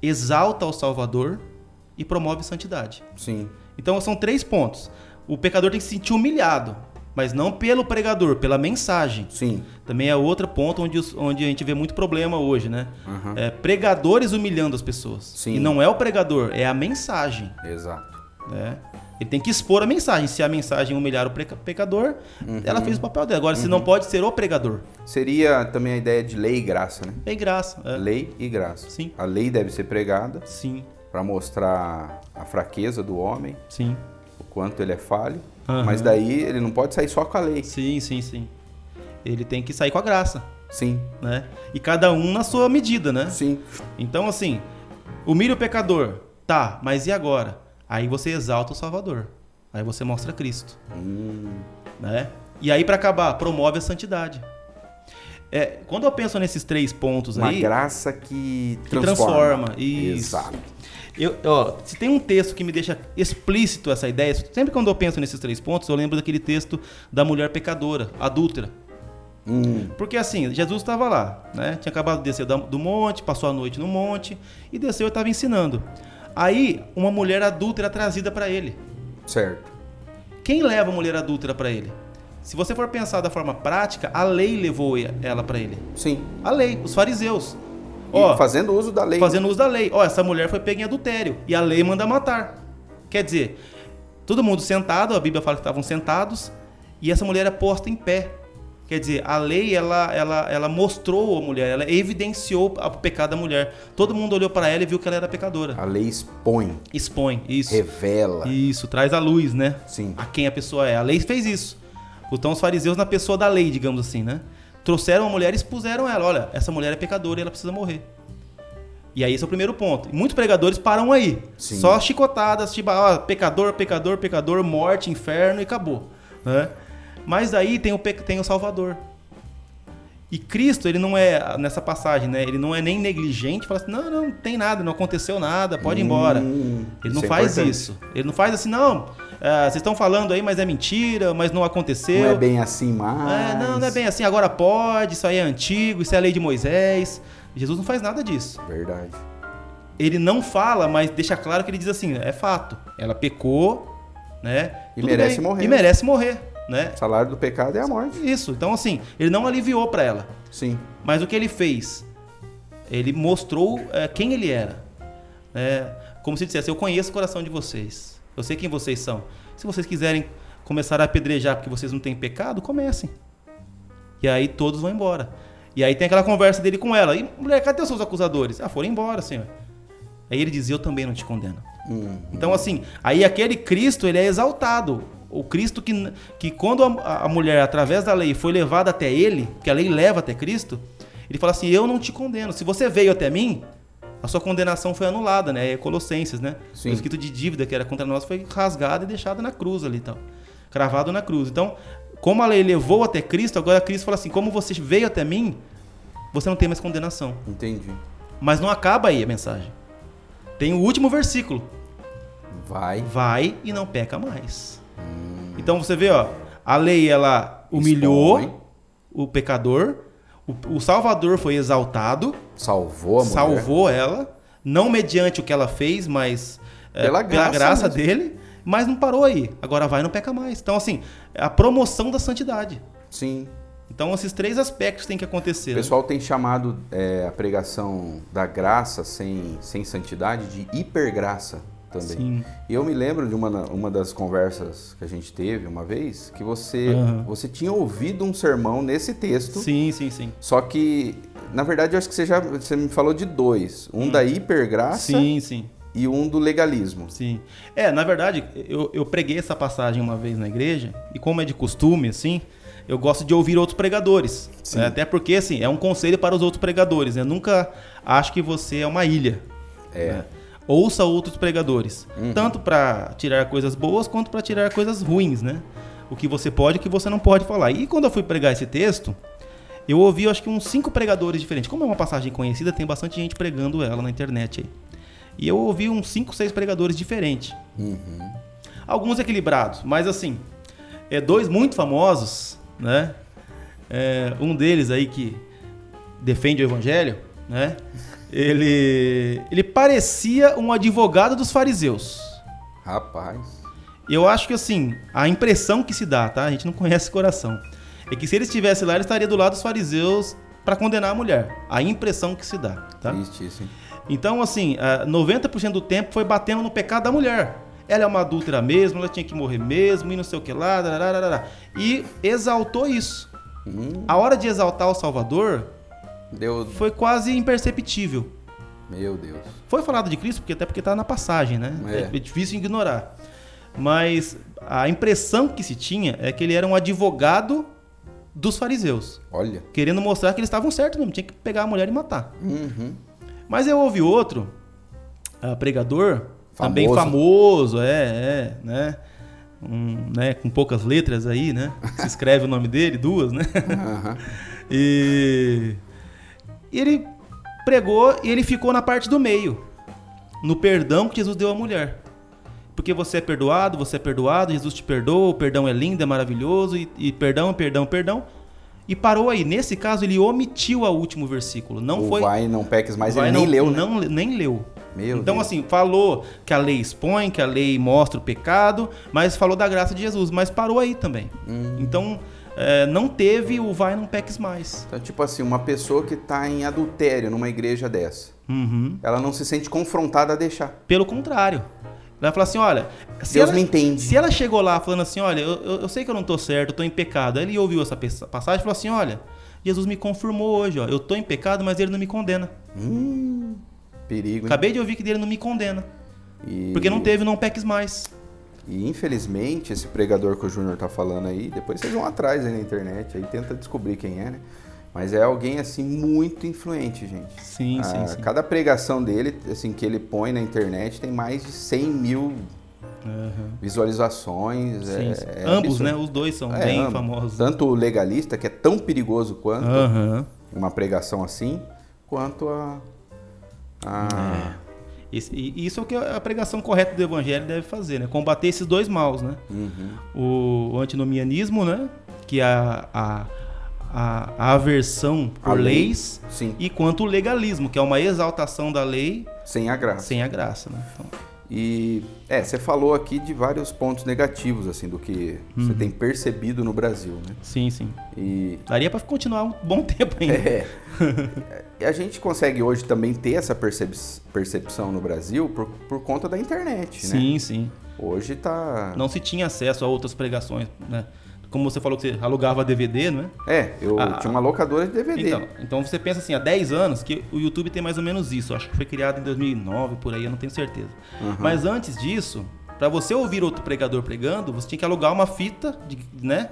exalta o Salvador e promove santidade. Sim. Então são três pontos. O pecador tem que se sentir humilhado, mas não pelo pregador, pela mensagem. Sim. Também é outro ponto onde, onde a gente vê muito problema hoje, né? Uhum. É, pregadores humilhando as pessoas. Sim. E não é o pregador, é a mensagem. Exato. Né? Ele tem que expor a mensagem. Se a mensagem humilhar o pecador, uhum. ela fez o papel dela. Agora, uhum. se não pode ser o pregador. Seria também a ideia de lei e graça, né? Lei e graça. É. Lei e graça. Sim. A lei deve ser pregada. Sim para mostrar a fraqueza do homem, sim. o quanto ele é falho. Uhum. Mas daí ele não pode sair só com a lei. Sim, sim, sim. Ele tem que sair com a graça. Sim. Né? E cada um na sua medida, né? Sim. Então, assim, humilha o pecador. Tá, mas e agora? Aí você exalta o Salvador. Aí você mostra Cristo. Hum. Né? E aí, para acabar, promove a santidade. É, quando eu penso nesses três pontos Uma aí. graça que que transforma. transforma. Isso. Exato. Eu, ó, se tem um texto que me deixa explícito essa ideia, sempre quando eu penso nesses três pontos, eu lembro daquele texto da mulher pecadora, adúltera. Hum. Porque assim, Jesus estava lá, né? Tinha acabado de descer do monte, passou a noite no monte e desceu e estava ensinando. Aí, uma mulher adúltera trazida para ele. Certo. Quem leva a mulher adúltera para ele? Se você for pensar da forma prática, a lei levou ela para ele. Sim. A lei, os fariseus. E Ó, fazendo uso da lei. fazendo uso da lei. Ó, essa mulher foi pega em adultério e a lei manda matar. Quer dizer, todo mundo sentado, a Bíblia fala que estavam sentados e essa mulher é posta em pé. Quer dizer, a lei ela, ela, ela mostrou a mulher, ela evidenciou o pecado da mulher. Todo mundo olhou para ela e viu que ela era pecadora. A lei expõe, Expõe isso. revela. Isso, traz à luz, né? Sim. A quem a pessoa é. A lei fez isso. Então os fariseus na pessoa da lei, digamos assim, né? Trouxeram a mulher e expuseram ela. Olha, essa mulher é pecadora e ela precisa morrer. E aí esse é o primeiro ponto. Muitos pregadores param aí. Sim. Só chicotadas, tipo, ó, pecador, pecador, pecador, morte, inferno e acabou. Né? Mas aí tem o, tem o Salvador. E Cristo, ele não é, nessa passagem, né? Ele não é nem negligente, fala assim, não, não, não tem nada, não aconteceu nada, pode ir embora. Hum, Ele não é faz importante. isso. Ele não faz assim, não. É, vocês estão falando aí, mas é mentira, mas não aconteceu. Não é bem assim mais. É, não, não é bem assim. Agora pode, isso aí é antigo, isso é a lei de Moisés. Jesus não faz nada disso. Verdade. Ele não fala, mas deixa claro que ele diz assim: é fato. Ela pecou, né? E tudo merece bem, morrer. E merece morrer, né? O salário do pecado é a morte. Isso. Então, assim, ele não aliviou para ela. Sim. Mas o que ele fez? Ele mostrou é, quem ele era. É, como se dissesse, eu conheço o coração de vocês. Eu sei quem vocês são. Se vocês quiserem começar a apedrejar porque vocês não têm pecado, comecem. E aí todos vão embora. E aí tem aquela conversa dele com ela. E, mulher, cadê os seus acusadores? Ah, foram embora, senhor. Aí ele diz, eu também não te condeno. Hum. Então, assim, aí aquele Cristo, ele é exaltado. O Cristo que, que quando a, a mulher, através da lei, foi levada até ele, que a lei leva até Cristo, ele fala assim, eu não te condeno. Se você veio até mim, a sua condenação foi anulada, né? É Colossenses, né? Sim. O escrito de dívida que era contra nós foi rasgado e deixado na cruz ali, então. Cravado na cruz. Então, como a lei levou até Cristo, agora Cristo fala assim, como você veio até mim, você não tem mais condenação. Entendi. Mas não acaba aí a mensagem. Tem o último versículo. Vai. vai e não peca mais. Então você vê, ó, a lei ela humilhou Expõe. o pecador, o, o Salvador foi exaltado, Salvou a mulher. salvou ela, não mediante o que ela fez, mas é, Pela graça mesmo. dele, mas não parou aí. Agora vai e não peca mais. Então assim, é a promoção da santidade. Sim. Então esses três aspectos têm que acontecer. O né? pessoal tem chamado é, a pregação da graça sem, sem santidade de hipergraça também. Sim. E eu me lembro de uma, uma das conversas que a gente teve uma vez, que você, Aham. você tinha ouvido um sermão nesse texto, Sim, sim, sim. só que, na verdade, eu acho que você já você me falou de dois. Um da hipergraça Hum. Sim, sim. e um do legalismo. Sim. É, na verdade, eu, eu preguei essa passagem uma vez na igreja, e como é de costume, assim, eu gosto de ouvir outros pregadores. Né? Até porque, assim, é um conselho para os outros pregadores. Né? Nunca acho que você é uma ilha. É. né? Ouça outros pregadores. Uhum. Tanto para tirar coisas boas, quanto para tirar coisas ruins, né? O que você pode e o que você não pode falar. E quando eu fui pregar esse texto, eu ouvi, eu acho que uns cinco pregadores diferentes. Como é uma passagem conhecida, tem bastante gente pregando ela na internet aí. E eu ouvi uns cinco, seis pregadores diferentes. Uhum. Alguns equilibrados, mas assim, é, dois muito famosos, né? É, um deles aí que defende o evangelho, né? Ele, ele parecia um advogado dos fariseus. Rapaz. Eu acho que assim, a impressão que se dá, tá? A gente não conhece o coração. É que se ele estivesse lá, ele estaria do lado dos fariseus para condenar a mulher. A impressão que se dá, tá? Triste isso, hein? Então, assim, ah, 90% do tempo foi batendo no pecado da mulher. Ela é uma adúltera mesmo, ela tinha que morrer mesmo, e não sei o que lá, dararara. e exaltou isso. Hum, A hora de exaltar o Salvador deu. foi quase imperceptível. Meu Deus. Foi falado de Cristo, porque até porque está na passagem, né? É. É. difícil ignorar. Mas a impressão que se tinha é que ele era um advogado dos fariseus. Olha. Querendo mostrar que eles estavam certos mesmo, tinha que pegar a mulher e matar. Uhum. Mas eu ouvi outro, uh, pregador, famoso. também famoso, é, é, né? Um, né? Com poucas letras aí, né? Se escreve o nome dele, duas, né? Uhum. e, e ele pregou e ele ficou na parte do meio, no perdão que Jesus deu à mulher. Porque você é perdoado, você é perdoado, Jesus te perdoa, o perdão é lindo, é maravilhoso, e, e perdão, perdão, perdão. E parou aí. Nesse caso, ele omitiu o último versículo. Não o foi. Vai, não peques mais, ele nem não, leu. Né? Não, nem leu. Meu então, Deus. assim, falou que a lei expõe, que a lei mostra o pecado, mas falou da graça de Jesus, mas parou aí também. Hum. Então, é, não teve o vai, não peques mais. Então, tipo assim, uma pessoa que está em adultério numa igreja dessa, uhum. ela não se sente confrontada a deixar. Pelo contrário. Ela fala assim, olha... Se Deus ela, me entende. Se ela chegou lá falando assim, olha, eu, eu, eu sei que eu não estou certo, eu estou em pecado. Aí ele ouviu essa passagem e falou assim, olha, Jesus me confirmou hoje, ó, eu estou em pecado, mas ele não me condena. Hum, perigo. Hein? Acabei de ouvir que ele não me condena. E... Porque não teve, não peques mais. E infelizmente, esse pregador que o Júnior tá falando aí, depois vocês vão atrás aí na internet, aí tenta descobrir quem é, né? Mas é alguém assim muito influente, gente. Sim, ah, sim, sim. Cada pregação dele, assim, que ele põe na internet tem mais de 100 mil uhum. visualizações. Sim, é, sim. é ambos, absurdo. né? Os dois são é, bem ambos. famosos. Tanto o legalista, que é tão perigoso quanto uhum. uma pregação assim, quanto a. a... É. Isso, isso é o que a pregação correta do evangelho deve fazer, né? Combater esses dois maus, né? Uhum. O, o antinomianismo, né? Que é a, a, a, a aversão por A lei, leis. E quanto o legalismo, que é uma exaltação da lei Sem a graça. sem a graça, né? Então, E é, você falou aqui de vários pontos negativos, assim, do que você tem percebido no Brasil, né? sim, sim. E Daria para continuar um bom tempo ainda. é, e a gente consegue hoje também ter essa percep percepção no Brasil por, por conta da internet, né? Sim, sim. Hoje tá. Não se tinha acesso a outras pregações, né? Como você falou que você alugava DVD, não é? É, eu Ah, tinha uma locadora de DVD. Então, então você pensa assim, há 10 anos que o YouTube tem mais ou menos isso. Acho que foi criado em 2009, por aí, eu não tenho certeza. Uhum. Mas antes disso, para você ouvir outro pregador pregando, você tinha que alugar uma fita, de, né?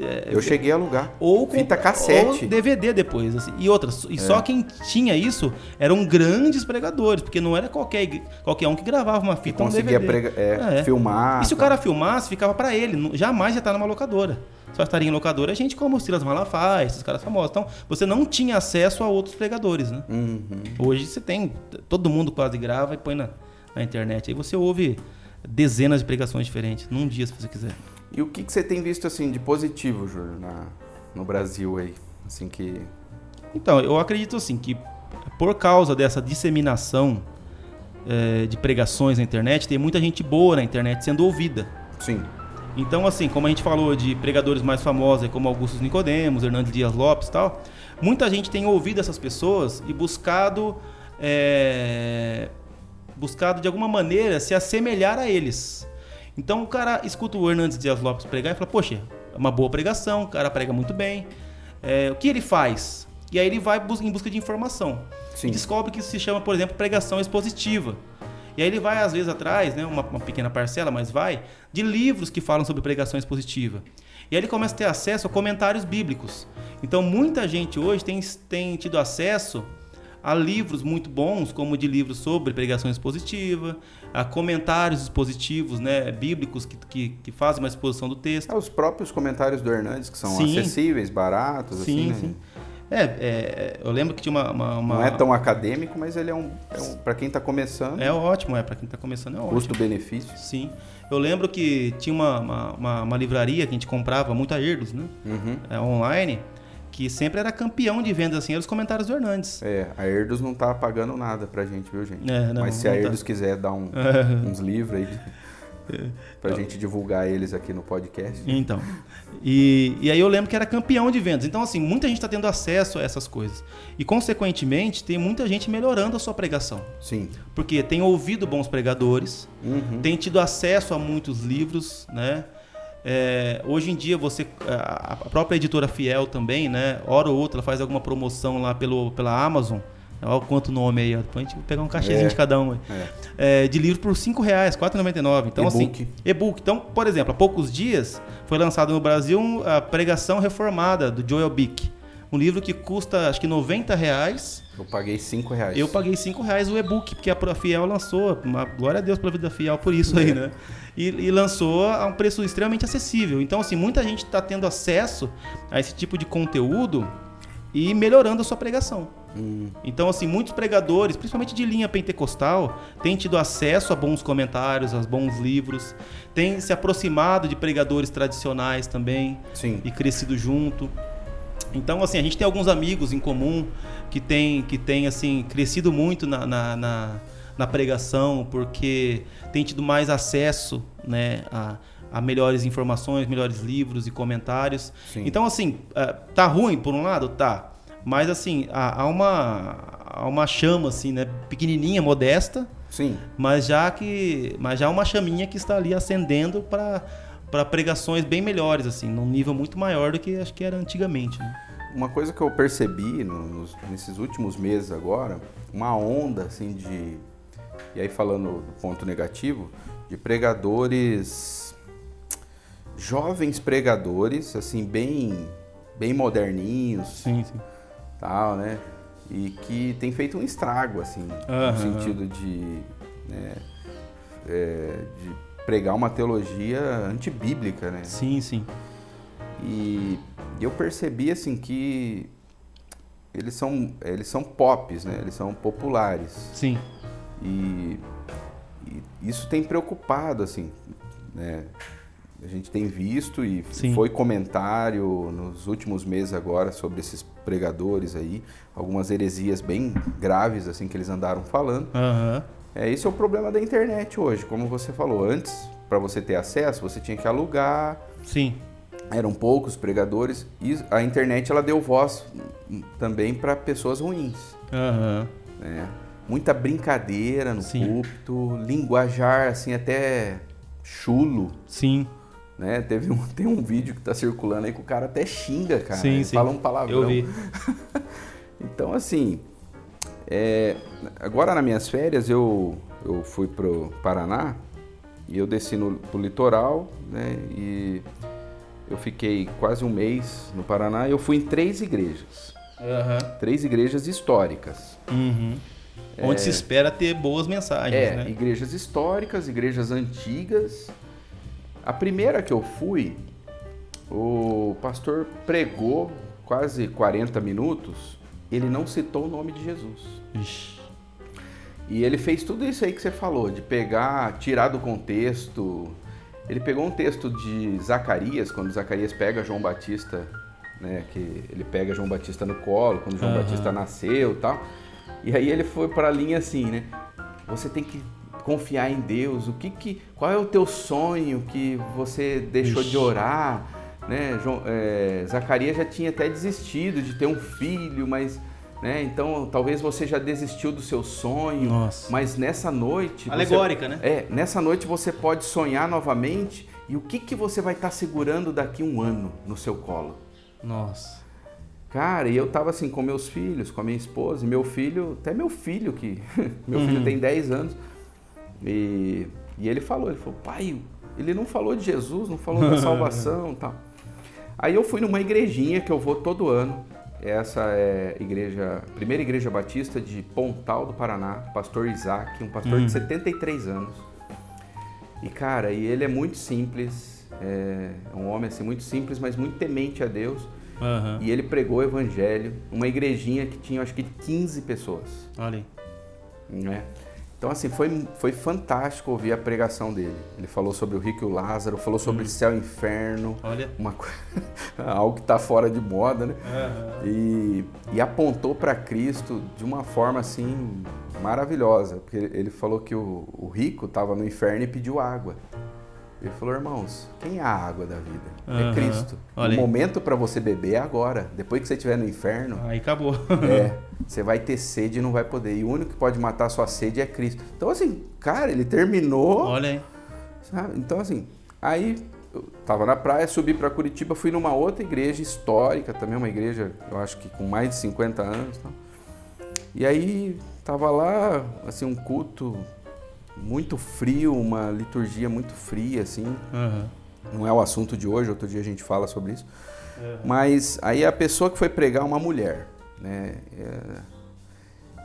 É, eu cheguei a alugar. ou Fita cassete. ou DVD depois, assim. E outras. E É. só quem tinha isso eram grandes pregadores, porque não era qualquer, qualquer um que gravava uma Que fita um conseguia DVD. prega- é, É. filmar. E se o tá? cara filmasse, ficava pra ele. Jamais ia estar numa locadora. Só estaria em locadora a gente como o Silas Malafaia, esses caras famosos. Então, você não tinha acesso a outros pregadores, né? Uhum. Hoje você tem, todo mundo quase grava e põe na, na internet. Aí você ouve dezenas de pregações diferentes, num dia, se você quiser. E o que, que você tem visto assim de positivo, Júlio, na, no Brasil aí? Assim que. Então, eu acredito assim que por causa dessa disseminação eh, de pregações na internet, tem muita gente boa na internet sendo ouvida. Sim. Então, assim, como a gente falou de pregadores mais famosos, como Augusto Nicodemos, Hernandes Dias Lopes e tal, muita gente tem ouvido essas pessoas e buscado, é, buscado de alguma maneira se assemelhar a eles. Então o cara escuta o Hernandes Dias Lopes pregar e fala, poxa, é uma boa pregação, o cara prega muito bem. É, o que ele faz? E aí ele vai em busca de informação. Sim. E descobre que isso se chama, por exemplo, pregação expositiva. E aí ele vai, às vezes, atrás, né, uma, uma pequena parcela, mas vai, de livros que falam sobre pregação expositiva. E aí ele começa a ter acesso a comentários bíblicos. Então muita gente hoje tem, tem tido acesso a livros muito bons, como de livros sobre pregação expositiva, a comentários expositivos, né, bíblicos que, que, que fazem uma exposição do texto. É, os próprios comentários do Hernandes, que são Sim. acessíveis, baratos, Sim, assim, né? sim. É, é, eu lembro que tinha uma... uma- uma- Não é tão acadêmico, mas ele é um. É um para quem está começando, É ótimo, é, para quem está começando é ótimo. custo-benefício. Sim. Eu lembro que tinha uma, uma, uma- uma livraria que a gente comprava muito a Erdos, né? Uhum. É, online, que sempre era campeão de vendas, assim, eram os comentários do Hernandes. É, a Erdos não tá pagando nada pra gente, viu, gente? É, não, Mas se a não tá. Erdos quiser dar um- uns livros aí É. pra gente divulgar eles aqui no podcast. Então. E, e aí eu lembro que era campeão de vendas. Então, assim, muita gente está tendo acesso a essas coisas. E, consequentemente, tem muita gente melhorando a sua pregação. Sim. Porque tem ouvido bons pregadores, Uhum. tem tido acesso a muitos livros, né? É, hoje em dia você a a própria editora Fiel também, né? Hora ou outra ela faz alguma promoção lá pelo, pela Amazon, Olha quanto nome aí, ó. Depois a gente pegar um cachezinho É. de cada um. aí. É. É, de livros por 5 reais, R$ 4,99. Então, assim, e-book. Então, por exemplo, há poucos dias foi lançado no Brasil a Pregação Reformada, do Joel Bick. Um livro que custa, acho que 90 reais. Eu paguei 5 reais. Eu paguei 5 reais o e-book, porque a Fiel lançou. Uma, glória a Deus pela vida Fiel por isso aí, né? E, e lançou a um preço extremamente acessível. Então, assim, muita gente está tendo acesso a esse tipo de conteúdo e melhorando a sua pregação. Hum, Então, assim, muitos pregadores, principalmente de linha pentecostal, têm tido acesso a bons comentários, a bons livros, têm se aproximado de pregadores tradicionais também sim. e crescido junto. Então, assim, a gente tem alguns amigos em comum que têm, que tem, assim, crescido muito na, na, na, na pregação, porque tem tido mais acesso, né, a, a melhores informações, melhores livros e comentários. Sim. Então, assim, eh, tá ruim por um lado? Tá. Mas, assim, há, há uma, há uma chama, assim, né, pequenininha, modesta, Sim. mas já que mas já uma chaminha que está ali acendendo para para pregações bem melhores assim num nível muito maior do que acho que era antigamente né? Uma coisa que eu percebi no- nos- nesses últimos meses agora, uma onda assim de. E aí falando do ponto negativo, de pregadores. Jovens pregadores, assim, bem, bem moderninhos, sim sim tal, né? E que tem feito um estrago, assim, Aham. no sentido de, né, é, de pregar uma teologia antibíblica, né? sim sim E eu percebi assim que eles são eles são pops, né? Eles são populares sim e, e isso tem preocupado assim, né? A gente tem visto e Sim. foi comentário nos últimos meses agora sobre esses pregadores aí, algumas heresias bem graves assim que eles andaram falando. Aham. É, esse é o problema da internet hoje, como você falou. Antes, para você ter acesso, você tinha que alugar, sim eram poucos pregadores e a internet ela deu voz também para pessoas ruins, Aham. né? Muita brincadeira no Sim. púlpito, linguajar assim até chulo, sim né? Teve um, tem um vídeo que tá circulando aí que o cara até xinga, cara. sim Ele sim Fala um palavrão. eu vi Então, assim, é, agora nas minhas férias eu, eu fui pro Paraná e eu desci no, pro litoral, né? E eu fiquei quase um mês no Paraná e eu fui em três igrejas. Aham. Três igrejas históricas. Uhum. onde se espera ter boas mensagens É, né igrejas históricas, igrejas antigas. A primeira que eu fui, o pastor pregou quase 40 minutos, ele não citou o nome de Jesus. Ixi. E ele fez tudo isso aí que você falou, de pegar, tirar do contexto. Ele pegou um texto de Zacarias, quando Zacarias pega João Batista, né, que ele pega João Batista no colo, quando João Aham. Batista nasceu, e tal. E aí ele foi para a linha assim, né? Você tem que confiar em Deus. O que que, qual é o teu sonho que você deixou Ixi. de orar, né? João, é, Zacarias já tinha até desistido de ter um filho, mas né? Então, talvez você já desistiu do seu sonho, Nossa. mas nessa noite. você- Alegórica, né? É, nessa noite você pode sonhar novamente e o que, que você vai estar segurando daqui um ano no seu colo? Nossa. Cara, e eu tava assim com meus filhos, com a minha esposa, e meu filho, até meu filho, que meu filho Uhum. tem 10 anos, e, e ele falou, ele falou, pai, ele não falou de Jesus, não falou da salvação e tal. Aí eu fui numa igrejinha que eu vou todo ano. Essa é a igreja, primeira igreja batista de Pontal do Paraná, pastor Isaac, um pastor Hum. de 73 anos. E cara, e ele é muito simples, é um homem assim muito simples, mas muito temente a Deus. Aham. E ele pregou o evangelho, uma igrejinha que tinha acho que 15 pessoas, Olha aí. né? Então assim, foi, foi fantástico ouvir a pregação dele. Ele falou sobre o rico e o Lázaro, falou sobre céu e inferno, Olha. uma algo que está fora de moda, né? Aham. E, e apontou para Cristo de uma forma assim maravilhosa, porque ele falou que o, o rico estava no inferno e pediu água. Ele falou, irmãos, quem é a água da vida? Aham. É Cristo. Olha o aí. momento para você beber é agora. Depois que você estiver no inferno, Aí acabou. é, você vai ter sede e não vai poder. E o único que pode matar a sua sede é Cristo. Então, assim, cara, ele terminou. Olha aí. Sabe? Então, assim, aí eu tava na praia, subi para Curitiba, fui numa outra igreja histórica, também uma igreja, eu acho que com mais de 50 anos. e tal. E aí tava lá, assim, um culto muito frio, uma liturgia muito fria, assim. Aham. Não é o assunto de hoje, outro dia a gente fala sobre isso. Mas aí a pessoa que foi pregar uma mulher, né? É,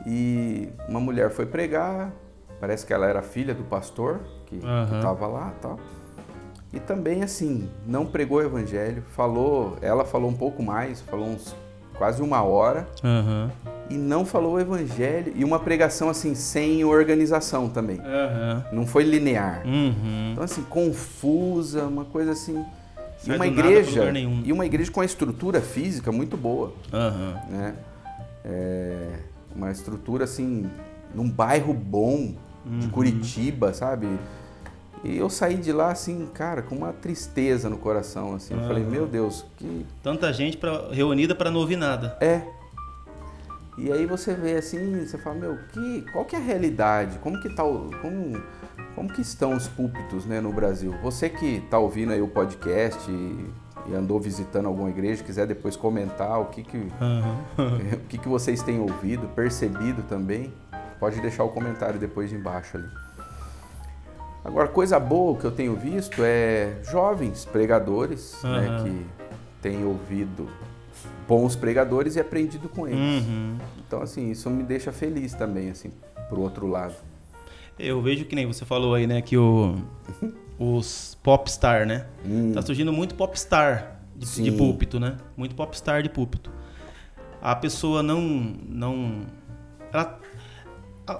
E uma mulher foi pregar, parece que ela era filha do pastor que Aham. estava lá tal. E também, assim, não pregou o evangelho, falou, ela falou um pouco mais, falou uns quase uma hora Aham. E não falou o evangelho e uma pregação assim sem organização também. Aham. Não foi linear. Uhum. Então assim, confusa, uma coisa assim. E uma igreja nenhum. e uma igreja com a estrutura física muito boa, Aham. né? É, uma estrutura assim num bairro bom Uhum. de Curitiba, sabe? E eu saí de lá assim, cara, com uma tristeza no coração, assim. Eu falei, meu Deus, que Tanta gente pra, reunida para não ouvir nada. é. E aí você vê assim, você fala, meu, que, qual que é a realidade? Como que tá o, como, como que estão os púlpitos, né, no Brasil? Você que tá ouvindo aí o podcast e, e andou visitando alguma igreja, quiser depois comentar o que que, Aham. o que que vocês têm ouvido, percebido também, pode deixar o comentário depois de embaixo ali. Agora, coisa boa que eu tenho visto é jovens pregadores, né, Aham. que têm ouvido bons pregadores e aprendido com eles. Uhum. Então, assim, isso me deixa feliz também, assim, pro outro lado. Eu vejo que nem você falou aí, né, que o, os popstar, né? Hum, Tá surgindo muito popstar de, de púlpito, né? Muito popstar de púlpito. A pessoa não. não ela,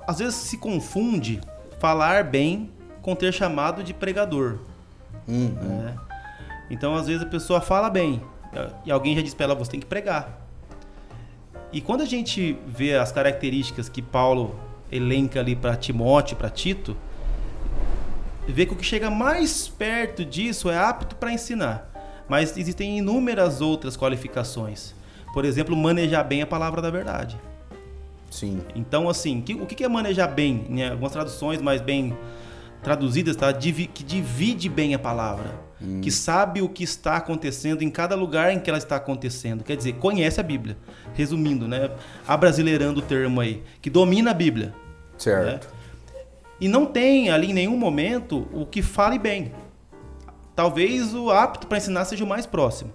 às vezes se confunde falar bem com ter chamado de pregador. hum, né? Então, às vezes, a pessoa fala bem e alguém já diz para ela: você tem que pregar. E quando a gente vê as características que Paulo elenca ali para Timóteo, para Tito, vê que o que chega mais perto disso é apto para ensinar. Mas existem inúmeras outras qualificações. Por exemplo, manejar bem a palavra da verdade. sim. Então, assim, o que é manejar bem? Em algumas traduções mais bem traduzidas, tá? Que divide bem a palavra. Que sabe o que está acontecendo em cada lugar em que ela está acontecendo. Quer dizer, conhece a Bíblia. Resumindo, né? Abrasileirando o termo aí. Que domina a Bíblia. Certo. E não tem ali em nenhum momento o que fale bem. Talvez o apto para ensinar seja o mais próximo.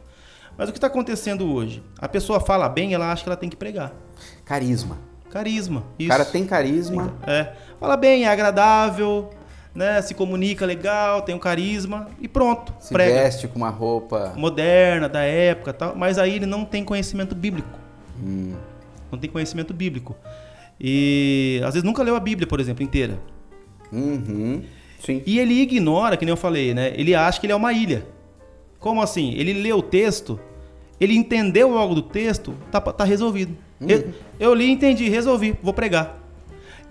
Mas o que está acontecendo hoje? A pessoa fala bem, ela acha que ela tem que pregar. Carisma. Carisma. O Isso. cara tem carisma. É. Fala bem, é agradável, né? Se comunica legal, tem um carisma e pronto. Se prega. veste com uma roupa. Moderna, da época tal. Mas aí ele não tem conhecimento bíblico. Hum, Não tem conhecimento bíblico. E às vezes nunca leu a Bíblia, por exemplo, inteira. uhum, sim. E ele ignora, que nem eu falei, né? Ele acha que ele é uma ilha. Como assim? Ele lê o texto, ele entendeu algo do texto, tá, tá resolvido. Eu, eu li, entendi, resolvi, vou pregar.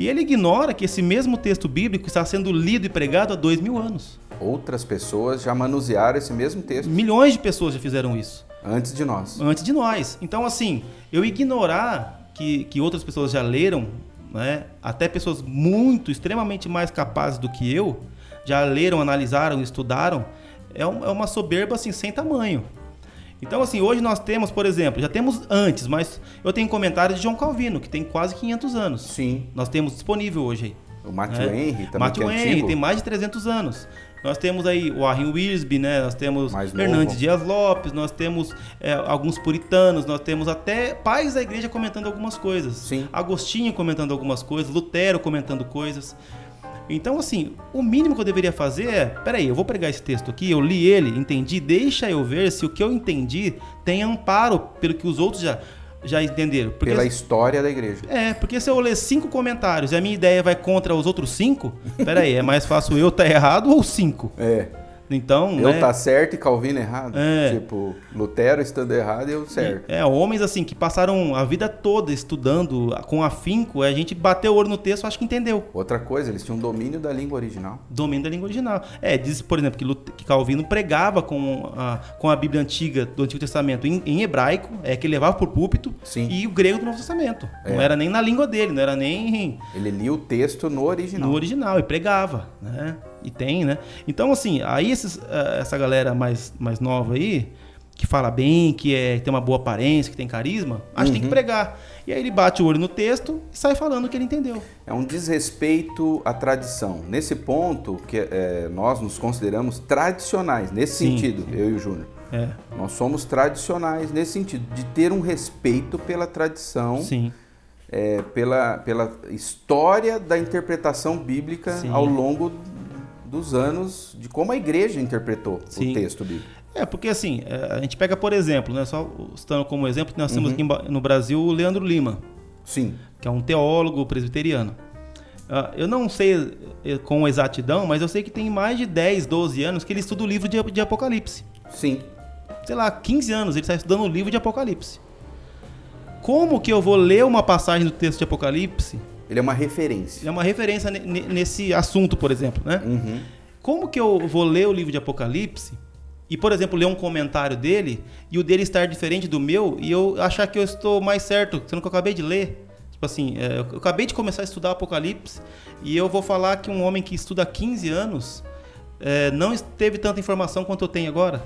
E ele ignora que esse mesmo texto bíblico está sendo lido e pregado há dois mil anos. Outras pessoas já manusearam esse mesmo texto Milhões de pessoas já fizeram isso antes de nós. antes de nós. Então, assim, eu ignorar que, que outras pessoas já leram, né? Até pessoas muito, extremamente mais capazes do que eu, já leram, analisaram, estudaram, é, um- é uma soberba, assim, sem tamanho. Então, assim, hoje nós temos, por exemplo, já temos antes, mas eu tenho comentários de João Calvino, que tem quase 500 anos. Sim. Nós temos disponível hoje aí. O Matthew né? Henry também Matthew que é Henry antigo. tem mais de 300 anos. Nós temos aí o Warren Wilsby, né? Nós temos Mais Hernandes novo. Dias Lopes, nós temos é, alguns puritanos, nós temos até pais da igreja comentando algumas coisas. Sim. Agostinho comentando algumas coisas, Lutero comentando coisas. Então, assim, o mínimo que eu deveria fazer é: peraí, eu vou pregar esse texto aqui, eu li ele, entendi, deixa eu ver se o que eu entendi tem amparo pelo que os outros já, já entenderam. Porque Pela história da igreja. é, porque se eu ler cinco comentários e a minha ideia vai contra os outros cinco, peraí, é mais fácil eu estar errado ou cinco? É. Então, Eu né, tá certo e Calvino errado. É. Tipo, Lutero estando errado e eu certo. é, homens assim que passaram a vida toda estudando com afinco, a gente bateu o olho no texto, acho que entendeu. Outra coisa, eles tinham domínio da língua original. Domínio da língua original. É, diz, por exemplo, que, Lut- que Calvino pregava com a, com a Bíblia antiga do Antigo Testamento em, em hebraico, é que ele levava por púlpito, Sim. e o grego do Novo Testamento. Não É. era nem na língua dele, não era nem Ele lia o texto no original. No original, e pregava, né? E tem, né? Então, assim, aí esses, eh, essa galera mais, mais nova aí, que fala bem, que é, tem uma boa aparência, que tem carisma, acho que tem que Uhum. pregar. E aí ele bate o olho no texto e sai falando o que ele entendeu. É um desrespeito à tradição. Nesse ponto, que é, nós nos consideramos tradicionais, nesse Sim, sentido, eu e o Júnior. É, Nós somos tradicionais nesse sentido, de ter um respeito pela tradição, sim. é, pela, pela história da interpretação bíblica Sim. ao longo dos anos, de como a igreja interpretou Sim. o texto bíblico. É, porque assim, é, a gente pega, por exemplo, né, só citando como exemplo, nós Uhum. temos aqui em Ba- no Brasil o Leandro Lima, Sim. que é um teólogo presbiteriano. Ah, eu não sei eh, com exatidão, mas eu sei que tem mais de 10, 12 anos que ele estuda o livro de, de Apocalipse. Sim. Sei lá, 15 anos ele está estudando o livro de Apocalipse. Como que eu vou ler uma passagem do texto de Apocalipse? Ele é uma referência. É uma referência ne- ne- nesse assunto, por exemplo, né? Uhum. Como que eu vou ler o livro de Apocalipse e, por exemplo, ler um comentário dele e o dele estar diferente do meu e eu achar que eu estou mais certo, sendo que eu acabei de ler? Tipo assim, é, eu acabei de começar a estudar Apocalipse e eu vou falar que um homem que estuda há 15 anos é, não teve tanta informação quanto eu tenho agora?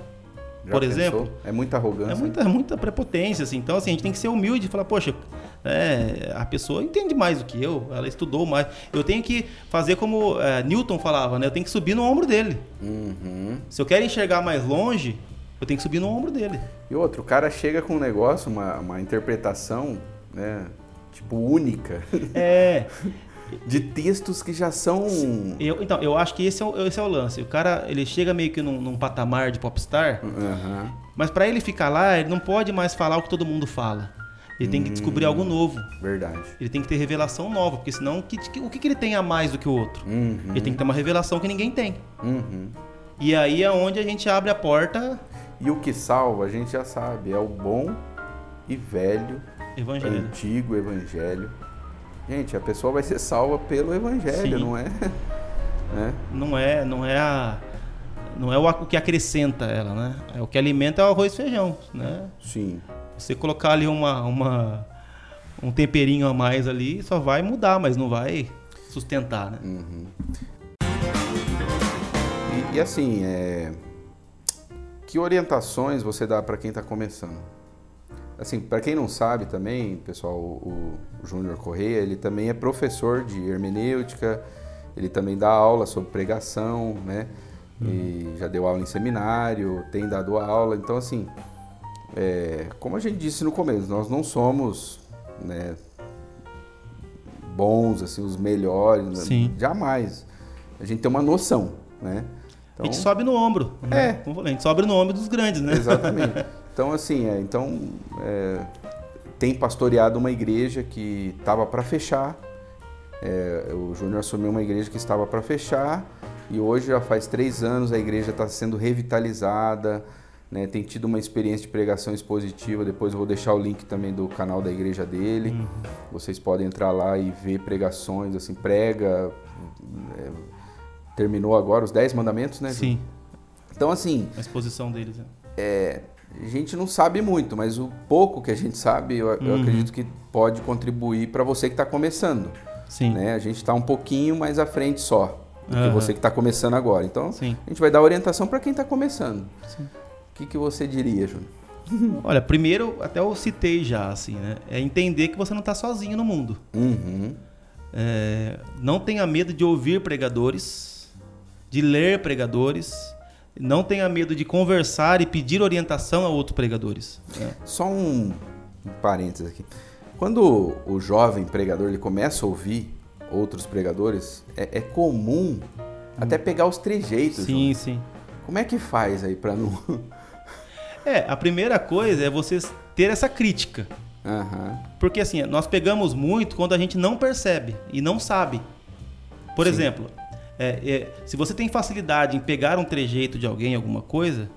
Já por pensou? exemplo? É muita arrogância. É muita, muita prepotência, assim. Então, assim, a gente tem que ser humilde e falar, poxa, é, a pessoa entende mais do que eu, ela estudou mais. Eu tenho que fazer como é, Newton falava, né? Eu tenho que subir no ombro dele. Uhum. Se eu quero enxergar mais longe, eu tenho que subir no ombro dele. E outro, o cara chega com um negócio, uma, uma interpretação, né? Tipo, única, É. de textos que já são. Eu, então, eu acho que esse é, o, esse é o lance. O cara, ele chega meio que num, num patamar de popstar, Aham. mas pra ele ficar lá, ele não pode mais falar o que todo mundo fala. Ele tem que descobrir algo novo. Verdade. Ele tem que ter revelação nova, porque senão que- que- o que, que ele tem a mais do que o outro? Uhum. Ele tem que ter uma revelação que ninguém tem. Uhum. E aí é onde a gente abre a porta E o que salva, a gente já sabe, é o bom e velho, evangelho. antigo evangelho. Gente, a pessoa vai ser salva pelo evangelho, Sim. não é? né? Não é, não é a não é o, que acrescenta ela, né? É o que alimenta é o arroz e feijão, né? Sim. Você colocar ali uma, uma um temperinho a mais ali, só vai mudar, mas não vai sustentar, né? Uhum. E, e assim, é... que orientações você dá para quem está começando? Assim, para quem não sabe também, pessoal, o, o Júnior Correia, ele também é professor de hermenêutica, ele também dá aula sobre pregação, né? E já deu aula em seminário, tem dado aula. Então, assim, é, como a gente disse no começo, nós não somos né, bons, assim, os melhores, né? Sim. jamais. A gente tem uma noção, né? a gente sobe no ombro. né? É. Como eu falei, A gente sobe no ombro dos grandes, né? Exatamente. Então, assim, é, então, é, tem pastoreado uma igreja que estava para fechar. É, o Júnior assumiu uma igreja que estava para fechar e hoje já faz três anos a igreja está sendo revitalizada, né, tem tido uma experiência de pregação expositiva. Depois eu vou deixar o link também do canal da igreja dele. Uhum. Vocês podem entrar lá e ver pregações, assim, prega. é, terminou agora os Dez Mandamentos, né? Sim, Então, assim, a exposição deles. né? é, a gente não sabe muito, mas o pouco que a gente sabe, eu, eu Uhum. acredito que pode contribuir para você que está começando. Sim. Né? A gente está um pouquinho mais à frente só do que Aham. você que está começando agora. Então, Sim. a gente vai dar orientação para quem está começando. Sim. O que, que você diria, Júnior? Olha, primeiro, até eu citei já, assim, né? É entender que você não está sozinho no mundo. Uhum. É, não tenha medo de ouvir pregadores, de ler pregadores. Não tenha medo de conversar e pedir orientação a outros pregadores. né? Só um, um parênteses aqui. Quando o jovem pregador ele começa a ouvir outros pregadores, é, é comum até pegar os trejeitos. Sim, sim. Como é que faz aí para não. É, a primeira coisa é você ter essa crítica. Aham. Porque assim, nós pegamos muito quando a gente não percebe e não sabe. Por Sim. exemplo, é, é, se você tem facilidade em pegar um trejeito de alguém, alguma coisa,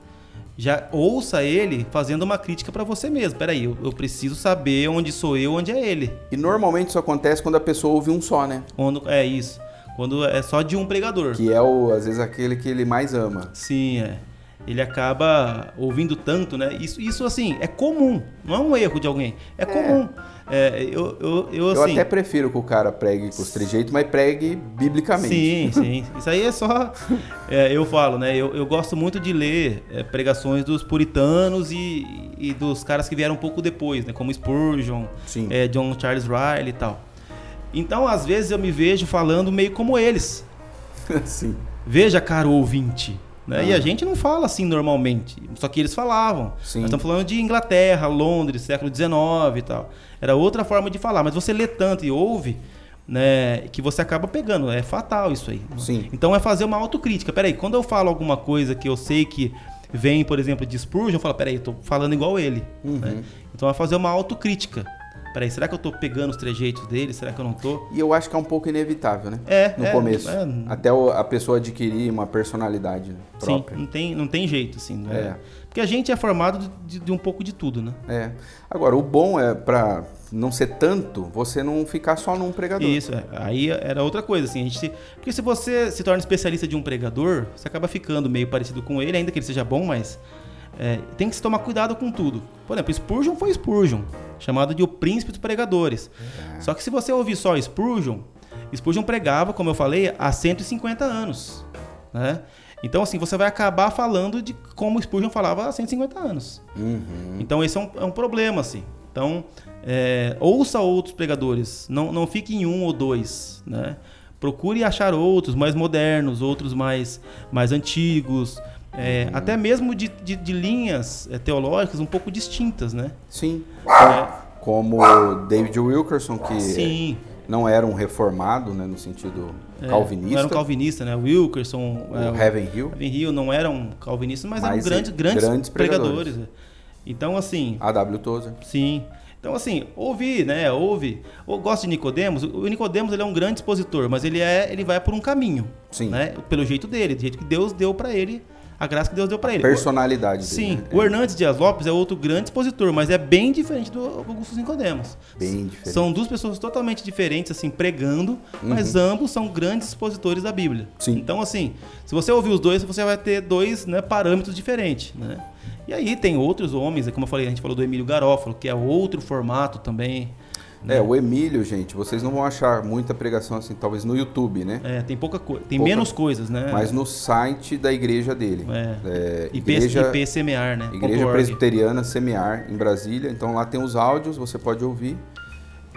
já ouça ele fazendo uma crítica para você mesmo. Peraí, eu, eu preciso saber onde sou eu, onde é ele. E normalmente isso acontece quando a pessoa ouve um só, né? Quando, é isso. Quando é só de um pregador. Que é o, às vezes aquele que ele mais ama. Sim, é. Ele acaba ouvindo tanto, né? Isso, isso assim, é comum, não é um erro de alguém, é, comum. É, eu, eu, eu, assim, eu até prefiro que o cara pregue com os trejeitos, mas pregue biblicamente. Sim, sim. Isso aí é só. É, eu falo, né? Eu, eu gosto muito de ler é, pregações dos puritanos e, e dos caras que vieram um pouco depois, né? Como Spurgeon, é, John Charles Riley e tal. Então, às vezes, eu me vejo falando meio como eles. sim. Veja, caro ouvinte. Né? Ah. E a gente não fala assim normalmente. Só que eles falavam. Sim. Nós estamos falando de Inglaterra, Londres, século XIX e tal. Era outra forma de falar. Mas você lê tanto e ouve, né, que você acaba pegando. É fatal isso aí. Sim. Então é fazer uma autocrítica. Peraí, quando eu falo alguma coisa que eu sei que vem, por exemplo, de Spurgeon, eu falo, peraí, eu tô falando igual ele. Uhum. Né? Então é fazer uma autocrítica peraí, será que eu tô pegando os trejeitos dele? Será que eu não tô? E eu acho que é um pouco inevitável, né? É. No é, começo. É, até a pessoa adquirir uma personalidade própria. Sim, não tem, não tem jeito, assim. Né? É. Porque a gente é formado de, de, um pouco de tudo, né? É. Agora, o bom é para não ser tanto, você não ficar só num pregador. Isso, é. aí era outra coisa, assim, a gente, porque se você se torna especialista de um pregador, você acaba ficando meio parecido com ele, ainda que ele seja bom, mas é, tem que se tomar cuidado com tudo. Por exemplo, Spurgeon foi Spurgeon, chamado de o príncipe dos pregadores. É. Só que se você ouvir só Spurgeon, Spurgeon pregava, como eu falei, há 150 anos. Né? Então, assim, você vai acabar falando de como Spurgeon falava há 150 anos. Uhum. Então, esse é um, é um, problema, assim. Então, é, ouça outros pregadores, não, não fique em um ou dois, né? Procure achar outros mais modernos, outros mais, mais antigos, é, até mesmo de, de, de linhas é, teológicas um pouco distintas, né? Sim. É. Como David Wilkerson, que Sim. não era um reformado, né, no sentido é, calvinista. Não era um calvinista, né? Wilkerson, o é, Heaven Hill. Heaven Hill não eram calvinistas, mas, mas eram grandes, grandes, grandes pregadores. pregadores. Então, assim... A.W. Tozer. Sim. Então, assim, ouvi, né? Ouve. Eu gosto de Nicodemos. O Nicodemos ele é um grande expositor, mas ele é, ele vai por um caminho, Sim. né? Pelo jeito dele, do jeito que Deus deu para ele a graça que Deus deu para ele. Personalidade dele. Sim, né? o Hernandes Dias Lopes é outro grande expositor, mas é bem diferente do Augusto Nicodemos. Bem diferente. São duas pessoas totalmente diferentes, assim, pregando, uhum. mas ambos são grandes expositores da Bíblia. Sim. Então, assim, se você ouvir os dois, você vai ter dois né, parâmetros diferentes, né? E aí tem outros homens, como eu falei, a gente falou do Emílio Garófalo, que é outro formato também. É, o Emílio, gente, vocês não vão achar muita pregação assim, talvez no YouTube, né? É, tem pouca coisa, tem pouca, menos coisas, né? Mas no site da igreja dele. É. é IP, igreja, IP Semear, né? Igreja .org. Presbiteriana Semear, em Brasília. Então lá tem os áudios, você pode ouvir.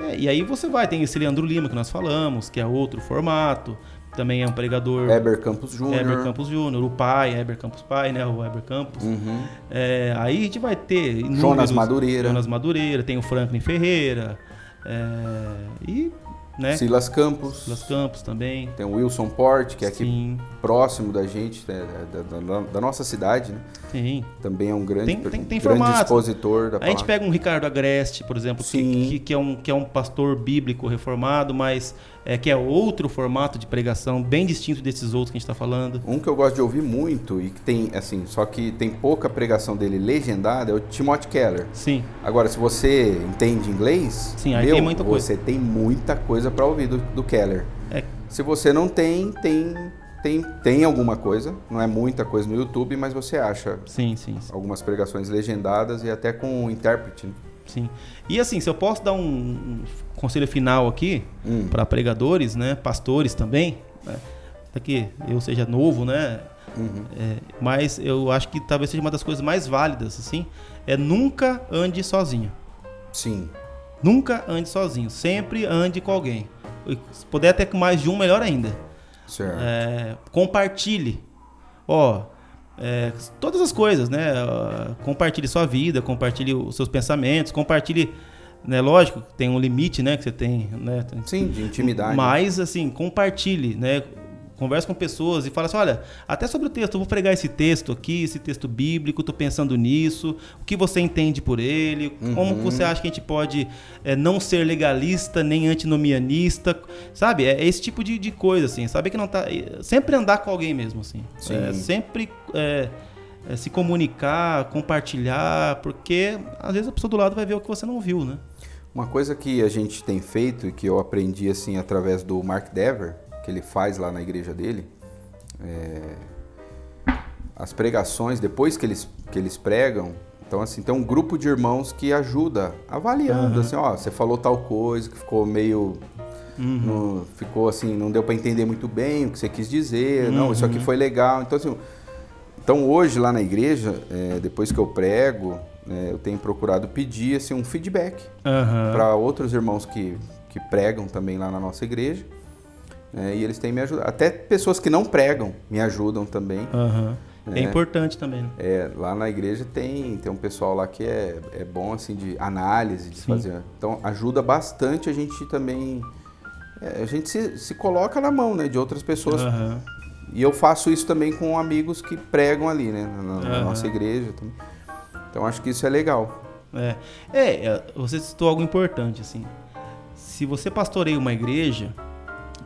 É, e aí você vai, tem esse Leandro Lima que nós falamos, que é outro formato. Também é um pregador. Heber Campos Júnior. Heber Campos Júnior, o pai, Heber Campos pai, né? O Heber Campos. Uhum. É, aí a gente vai ter. Jonas Madureira. Jonas Madureira, tem o Franklin Ferreira. É, e né? Silas Campos. Silas Campos também. Tem o Wilson Port, que é aqui Sim. Próximo da gente, né? da, da, da, nossa cidade, né? Sim. Também é um grande, tem, tem, tem grande expositor da palavra. A gente pega um Ricardo Agreste, por exemplo, que, que, que, é um, que é um pastor bíblico reformado, mas é, que é outro formato de pregação, bem distinto desses outros que a gente está falando. Um que eu gosto de ouvir muito e que tem, assim, só que tem pouca pregação dele legendada é o Timothy Keller. Sim. Agora, se você entende inglês, Sim, aí meu, tem muita você coisa. tem muita coisa para ouvir do, do Keller. É. Se você não tem, tem tem, tem alguma coisa, não é muita coisa no YouTube, mas você acha sim, sim, sim. algumas pregações legendadas e até com um intérprete. Né? Sim. E assim, se eu posso dar um, um conselho final aqui hum. para pregadores, né, pastores também, né, até que eu seja novo, né, uhum. é, mas eu acho que talvez seja uma das coisas mais válidas, assim, é nunca ande sozinho. Sim. Nunca ande sozinho, sempre ande com alguém. Se puder até com mais de um, melhor ainda. Certo. É, compartilhe. Ó, é, todas as coisas, né? Compartilhe sua vida, compartilhe os seus pensamentos, compartilhe, né? Lógico, tem um limite, né? Que você tem, né? Sim, de intimidade. Mas, assim, compartilhe, né? Conversa com pessoas e fala assim: olha, até sobre o texto, eu vou pregar esse texto aqui, esse texto bíblico, estou pensando nisso, o que você entende por ele, uhum. como você acha que a gente pode é, não ser legalista nem antinomianista, sabe? É, esse tipo de, de coisa, assim, saber que não tá. Sempre andar com alguém mesmo, assim. É, sempre. É, é, se comunicar, compartilhar, porque às vezes a pessoa do lado vai ver o que você não viu, né? Uma coisa que a gente tem feito e que eu aprendi assim através do Mark Dever, que ele faz lá na igreja dele, é, as pregações, depois que eles, que eles pregam, então assim, tem um grupo de irmãos que ajuda, avaliando, Aham. assim, ó, você falou tal coisa que ficou meio... Uhum. não- ficou assim, não deu para entender muito bem o que você quis dizer, não, isso aqui Uhum. foi legal. Então, assim, então hoje lá na igreja, é, depois que eu prego, é, eu tenho procurado pedir assim, um feedback para outros irmãos que, que pregam também lá na nossa igreja. Né, e eles têm me ajudado. Até pessoas que não pregam me ajudam também. Aham. É. É. importante também, né? É, lá na igreja tem, tem um pessoal lá que é, é bom assim de análise, de Sim. fazer. Então ajuda bastante a gente também. é, a gente se, se coloca na mão né, de outras pessoas. Aham. E eu faço isso também com amigos que pregam ali, né? Na, na Aham. nossa igreja. também. Então acho que isso é legal. É. É, é, você citou algo importante, assim. Se você pastoreia uma igreja,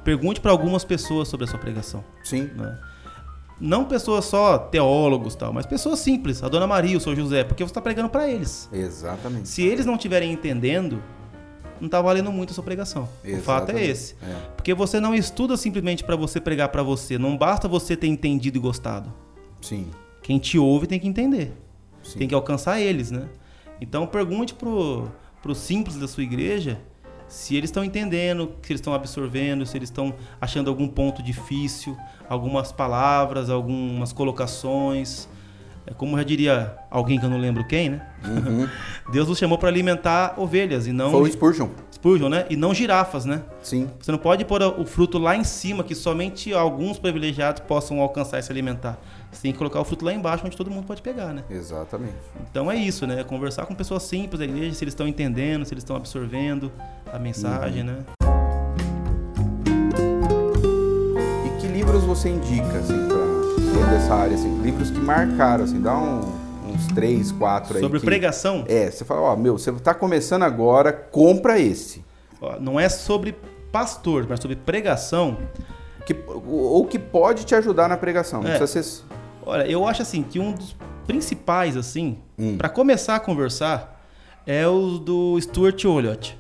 pergunte para algumas pessoas sobre a sua pregação. Sim. né? Não pessoas só teólogos tal, mas pessoas simples, a Dona Maria, o Sr. José, porque você está pregando para eles. Exatamente. Se eles não estiverem entendendo, não está valendo muito a sua pregação. O fato é Exatamente. esse. É. Porque você não estuda simplesmente para você pregar para você. Não basta você ter entendido e gostado. Sim. Quem te ouve tem que entender. Sim. Tem que alcançar eles, né? Então pergunte pro, pro simples da sua igreja se eles estão entendendo, se eles estão absorvendo, se eles estão achando algum ponto difícil, algumas palavras, algumas colocações. É como já diria alguém que eu não lembro quem, né? Uhum. Deus nos chamou para alimentar ovelhas e não Foi o Spurgeon. Spurgeon, né? E não girafas, né? Sim. Você não pode pôr o fruto lá em cima que somente alguns privilegiados possam alcançar e se alimentar. Você tem que colocar o fruto lá embaixo onde todo mundo pode pegar, né? Exatamente. Então é isso, né? Conversar com pessoas simples da igreja, se eles estão entendendo, se eles estão absorvendo a mensagem, Uhum. né? E que livros você indica, assim, dentro dessa área, assim? Livros que marcaram, assim, dá um- uns três, quatro aí. Sobre que- pregação, É, você fala, ó, meu, você tá começando agora, compra esse. ó, não é sobre pastor, mas sobre pregação. Que, ou que pode te ajudar na pregação. É. ser. Olha, eu acho assim que um dos principais, assim, Hum. pra começar a conversar, é o do Stuart Olliott.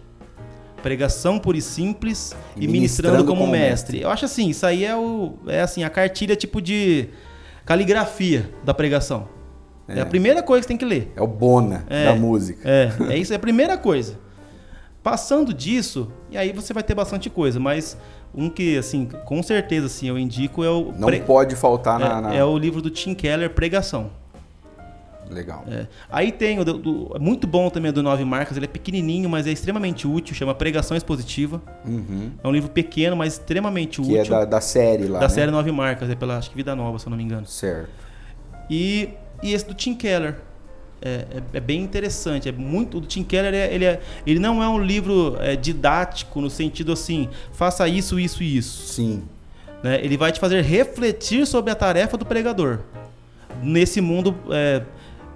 Pregação pura e simples e, E ministrando, ministrando como, como mestre. mestre. Eu acho assim, isso aí é o é assim a cartilha tipo de caligrafia da pregação. É, É. a primeira coisa que você tem que ler. É o Bona É. da música. É, é isso, é a primeira coisa. Passando disso, e aí você vai ter bastante coisa, mas um que, assim, com certeza, assim, eu indico é o... Não pre- pode faltar é, na. na- é o livro do Tim Keller, Pregação. Legal. É. Aí tem o do, do- é muito bom também do Nove Marcas, ele é pequenininho, mas é extremamente útil, chama Pregação Expositiva. Uhum. É um livro pequeno, mas extremamente Que é útil. da, da série lá. da né? série Nove Marcas, é pela, acho que Vida Nova, se eu não me engano. Certo. E, e esse do Tim Keller. É, é- é bem interessante. É muito, o do Tim Keller é- ele, é- ele não é um livro é, didático no sentido assim, faça isso, isso e isso. Sim. né? Ele vai te fazer refletir sobre a tarefa do pregador nesse mundo é,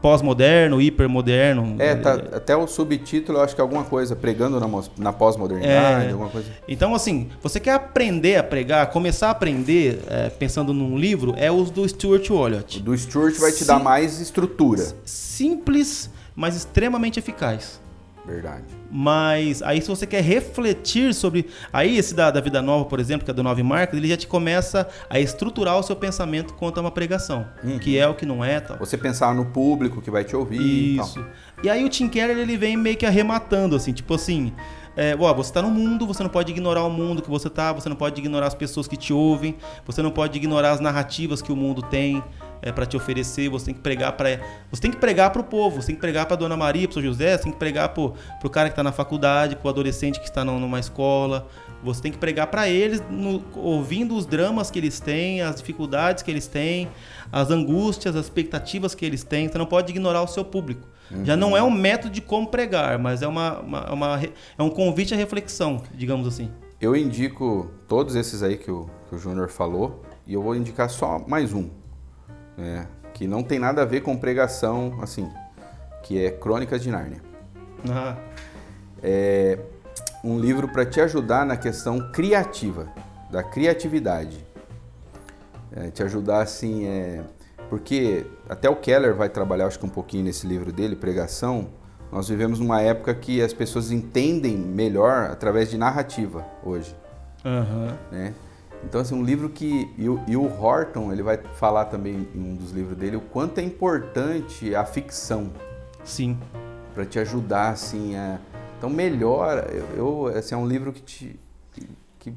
pós-moderno, hipermoderno. É, tá, até o subtítulo, eu acho que é alguma coisa, pregando na, na pós-modernidade, É. alguma coisa. Então, assim, você quer aprender a pregar, começar a aprender é, pensando num livro, é os do Stuart O Olliott. do Stuart vai te Sim. dar mais estrutura. Simples, mas extremamente eficaz. Verdade. Mas aí se você quer refletir sobre. Aí esse da, da Vida Nova, por exemplo, que é do Nove Marcas, ele já te começa a estruturar o seu pensamento quanto a uma pregação. Uhum. Que é, o que não é tal. Você pensar no público que vai te ouvir e tal. Isso. E aí o Tim Keller ele vem meio que arrematando, assim, tipo assim. É, ó, você tá no mundo, você não pode ignorar o mundo que você tá, você não pode ignorar as pessoas que te ouvem, você não pode ignorar as narrativas que o mundo tem é, para te oferecer, você tem que pregar para você tem que pregar para o povo, você tem que pregar para Dona Maria, para São José, você tem que pregar pro, pro cara que está na faculdade, pro adolescente que está num- numa escola, você tem que pregar para eles, no- ouvindo os dramas que eles têm, as dificuldades que eles têm, as angústias, as expectativas que eles têm. Você não pode ignorar o seu público. Já não é um método de como pregar, mas é, uma, uma- uma é um convite à reflexão, digamos assim. Eu indico todos esses aí que o, que o Júnior falou e eu vou indicar só mais um, né, que não tem nada a ver com pregação, assim, que é Crônicas de Nárnia. Ah, É um livro para te ajudar na questão criativa, da criatividade. É, te ajudar assim, é, porque até o Keller vai trabalhar, acho que um pouquinho nesse livro dele, Pregação. Nós vivemos numa época que as pessoas entendem melhor através de narrativa hoje. aham. né? Então, assim, um livro que. E o, e o Horton, ele vai falar também em um dos livros dele o quanto é importante a ficção Sim. para te ajudar, assim, a. Então, melhora. Eu, eu- assim, é um livro que te. que, que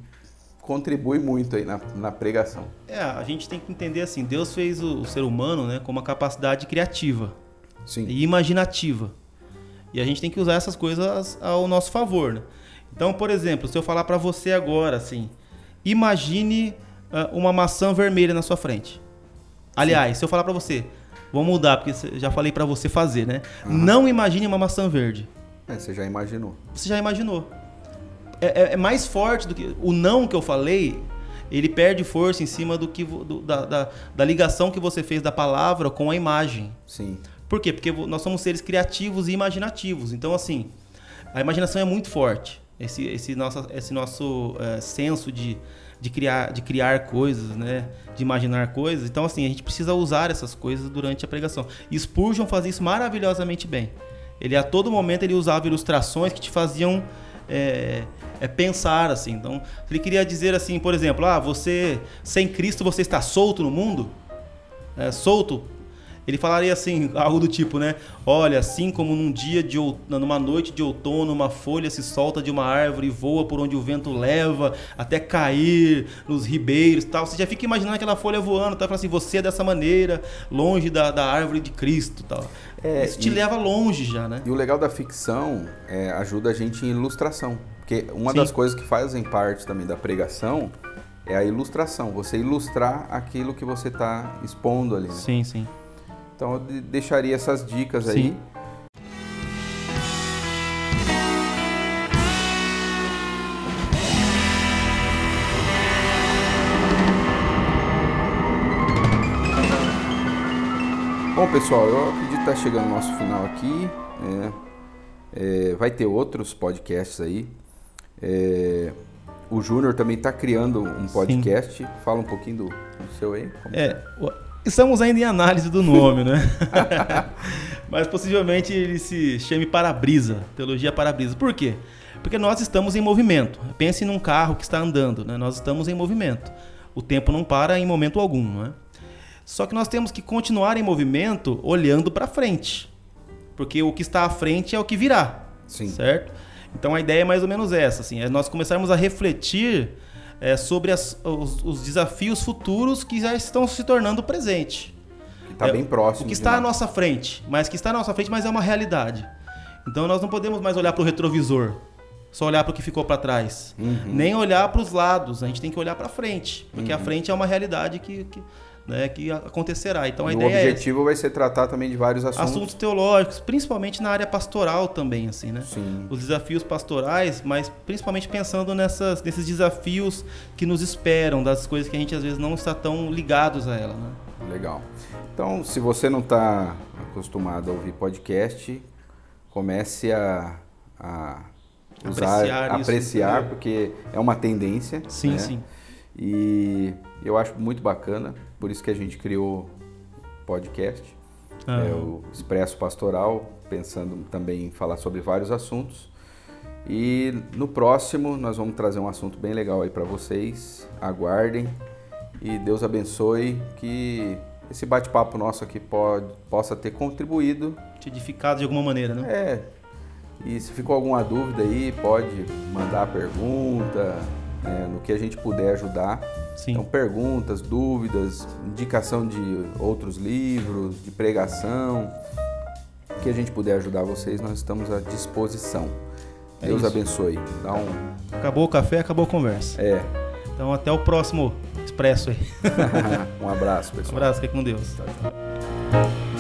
contribui muito aí na, na pregação. É, a gente tem que entender assim, Deus fez o, o ser humano, né, com uma capacidade criativa Sim. e imaginativa. E a gente tem que usar essas coisas ao nosso favor, né? Então, por exemplo, se eu falar pra você agora assim, imagine ah, uma maçã vermelha na sua frente. Aliás, se eu falar pra você, vou mudar porque já falei pra você fazer, né? Não imagine uma maçã verde. É, você já imaginou. Você já imaginou. É, é- é mais forte do que. O não que eu falei, ele perde força em cima do que do- da, da, da ligação que você fez da palavra com a imagem. Sim. Por quê? Porque nós somos seres criativos e imaginativos. Então, assim, a imaginação é muito forte. Esse, esse nosso, esse nosso eh, senso de, de, criar, de criar coisas, né? De imaginar coisas. Então, assim, a gente precisa usar essas coisas durante a pregação. E Spurgeon fazia isso maravilhosamente bem. Ele, a todo momento, ele usava ilustrações que te faziam eh, eh, pensar, assim. Então, ele queria dizer assim, por exemplo, ah, você, sem Cristo, você está solto no mundo? é, solto, ele falaria assim, algo do tipo, né? Olha, assim como num dia de numa noite de outono, uma folha se solta de uma árvore e voa por onde o vento leva, até cair nos ribeiros, e tal. Você já fica imaginando aquela folha voando, tá? Fala assim, você é dessa maneira, longe da, da árvore de Cristo, tal. É, Isso te e- leva longe já, né? E o legal da ficção é ajuda a gente em ilustração. Porque uma Sim. das coisas que fazem parte também da pregação é a ilustração. Você ilustrar aquilo que você está expondo ali. né? Sim, sim. Então eu de- deixaria essas dicas aí. Sim. Bom, pessoal, eu acredito que está chegando o nosso final aqui. né? É, vai ter outros podcasts aí. É, o Júnior também está criando um podcast. Fala um pouquinho do, do seu aí. É, o- estamos ainda em análise do nome, né? Mas possivelmente ele se chame Para-Brisa, Teologia Para-Brisa. Por quê? Porque nós estamos em movimento. Pense num carro que está andando, né? Nós estamos em movimento. O tempo não para em momento algum, não é? Só que nós temos que continuar em movimento olhando para frente. Porque o que está à frente é o que virá. Sim. Certo? Então a ideia é mais ou menos essa, assim, é nós começarmos a refletir é, sobre as- os, os desafios futuros que já estão se tornando presente. Que está É, bem próximo. O que está à nossa frente, mas que está à nossa frente, mas é uma realidade. Então nós não podemos mais olhar para o retrovisor, só olhar para o que ficou para trás, Uhum. nem olhar para os lados. A gente tem que olhar para frente, porque a Uhum. frente é uma realidade que, que, né, que acontecerá. Então a o ideia é objetivo vai ser tratar também de vários assuntos. assuntos teológicos, principalmente na área pastoral também, assim, né? Sim. Os desafios pastorais, mas principalmente pensando nessas, nesses desafios que nos esperam, das coisas que a gente às vezes não está tão ligados a ela, né? Legal. Então, se você não está acostumado a ouvir podcast, comece a, a usar, Apreciar isso, apreciar, entendeu? porque é uma tendência. Sim, né? sim. E eu acho muito bacana, por isso que a gente criou o podcast, Ah, é o Expresso Pastoral, pensando também em falar sobre vários assuntos. E no próximo nós vamos trazer um assunto bem legal aí para vocês. Aguardem e Deus abençoe que esse bate-papo nosso aqui pode, possa ter contribuído. te edificado de alguma maneira, né? É. E se ficou alguma dúvida aí, pode mandar pergunta, né, no que a gente puder ajudar. Sim. Então, perguntas, dúvidas, indicação de outros livros, de pregação, o que a gente puder ajudar vocês, nós estamos à disposição. É Deus isso. abençoe. Dá um. Acabou o café, acabou a conversa. É. Então até o próximo expresso aí. um abraço, Um pessoal. abraço, fique com Deus. Tchau, tchau.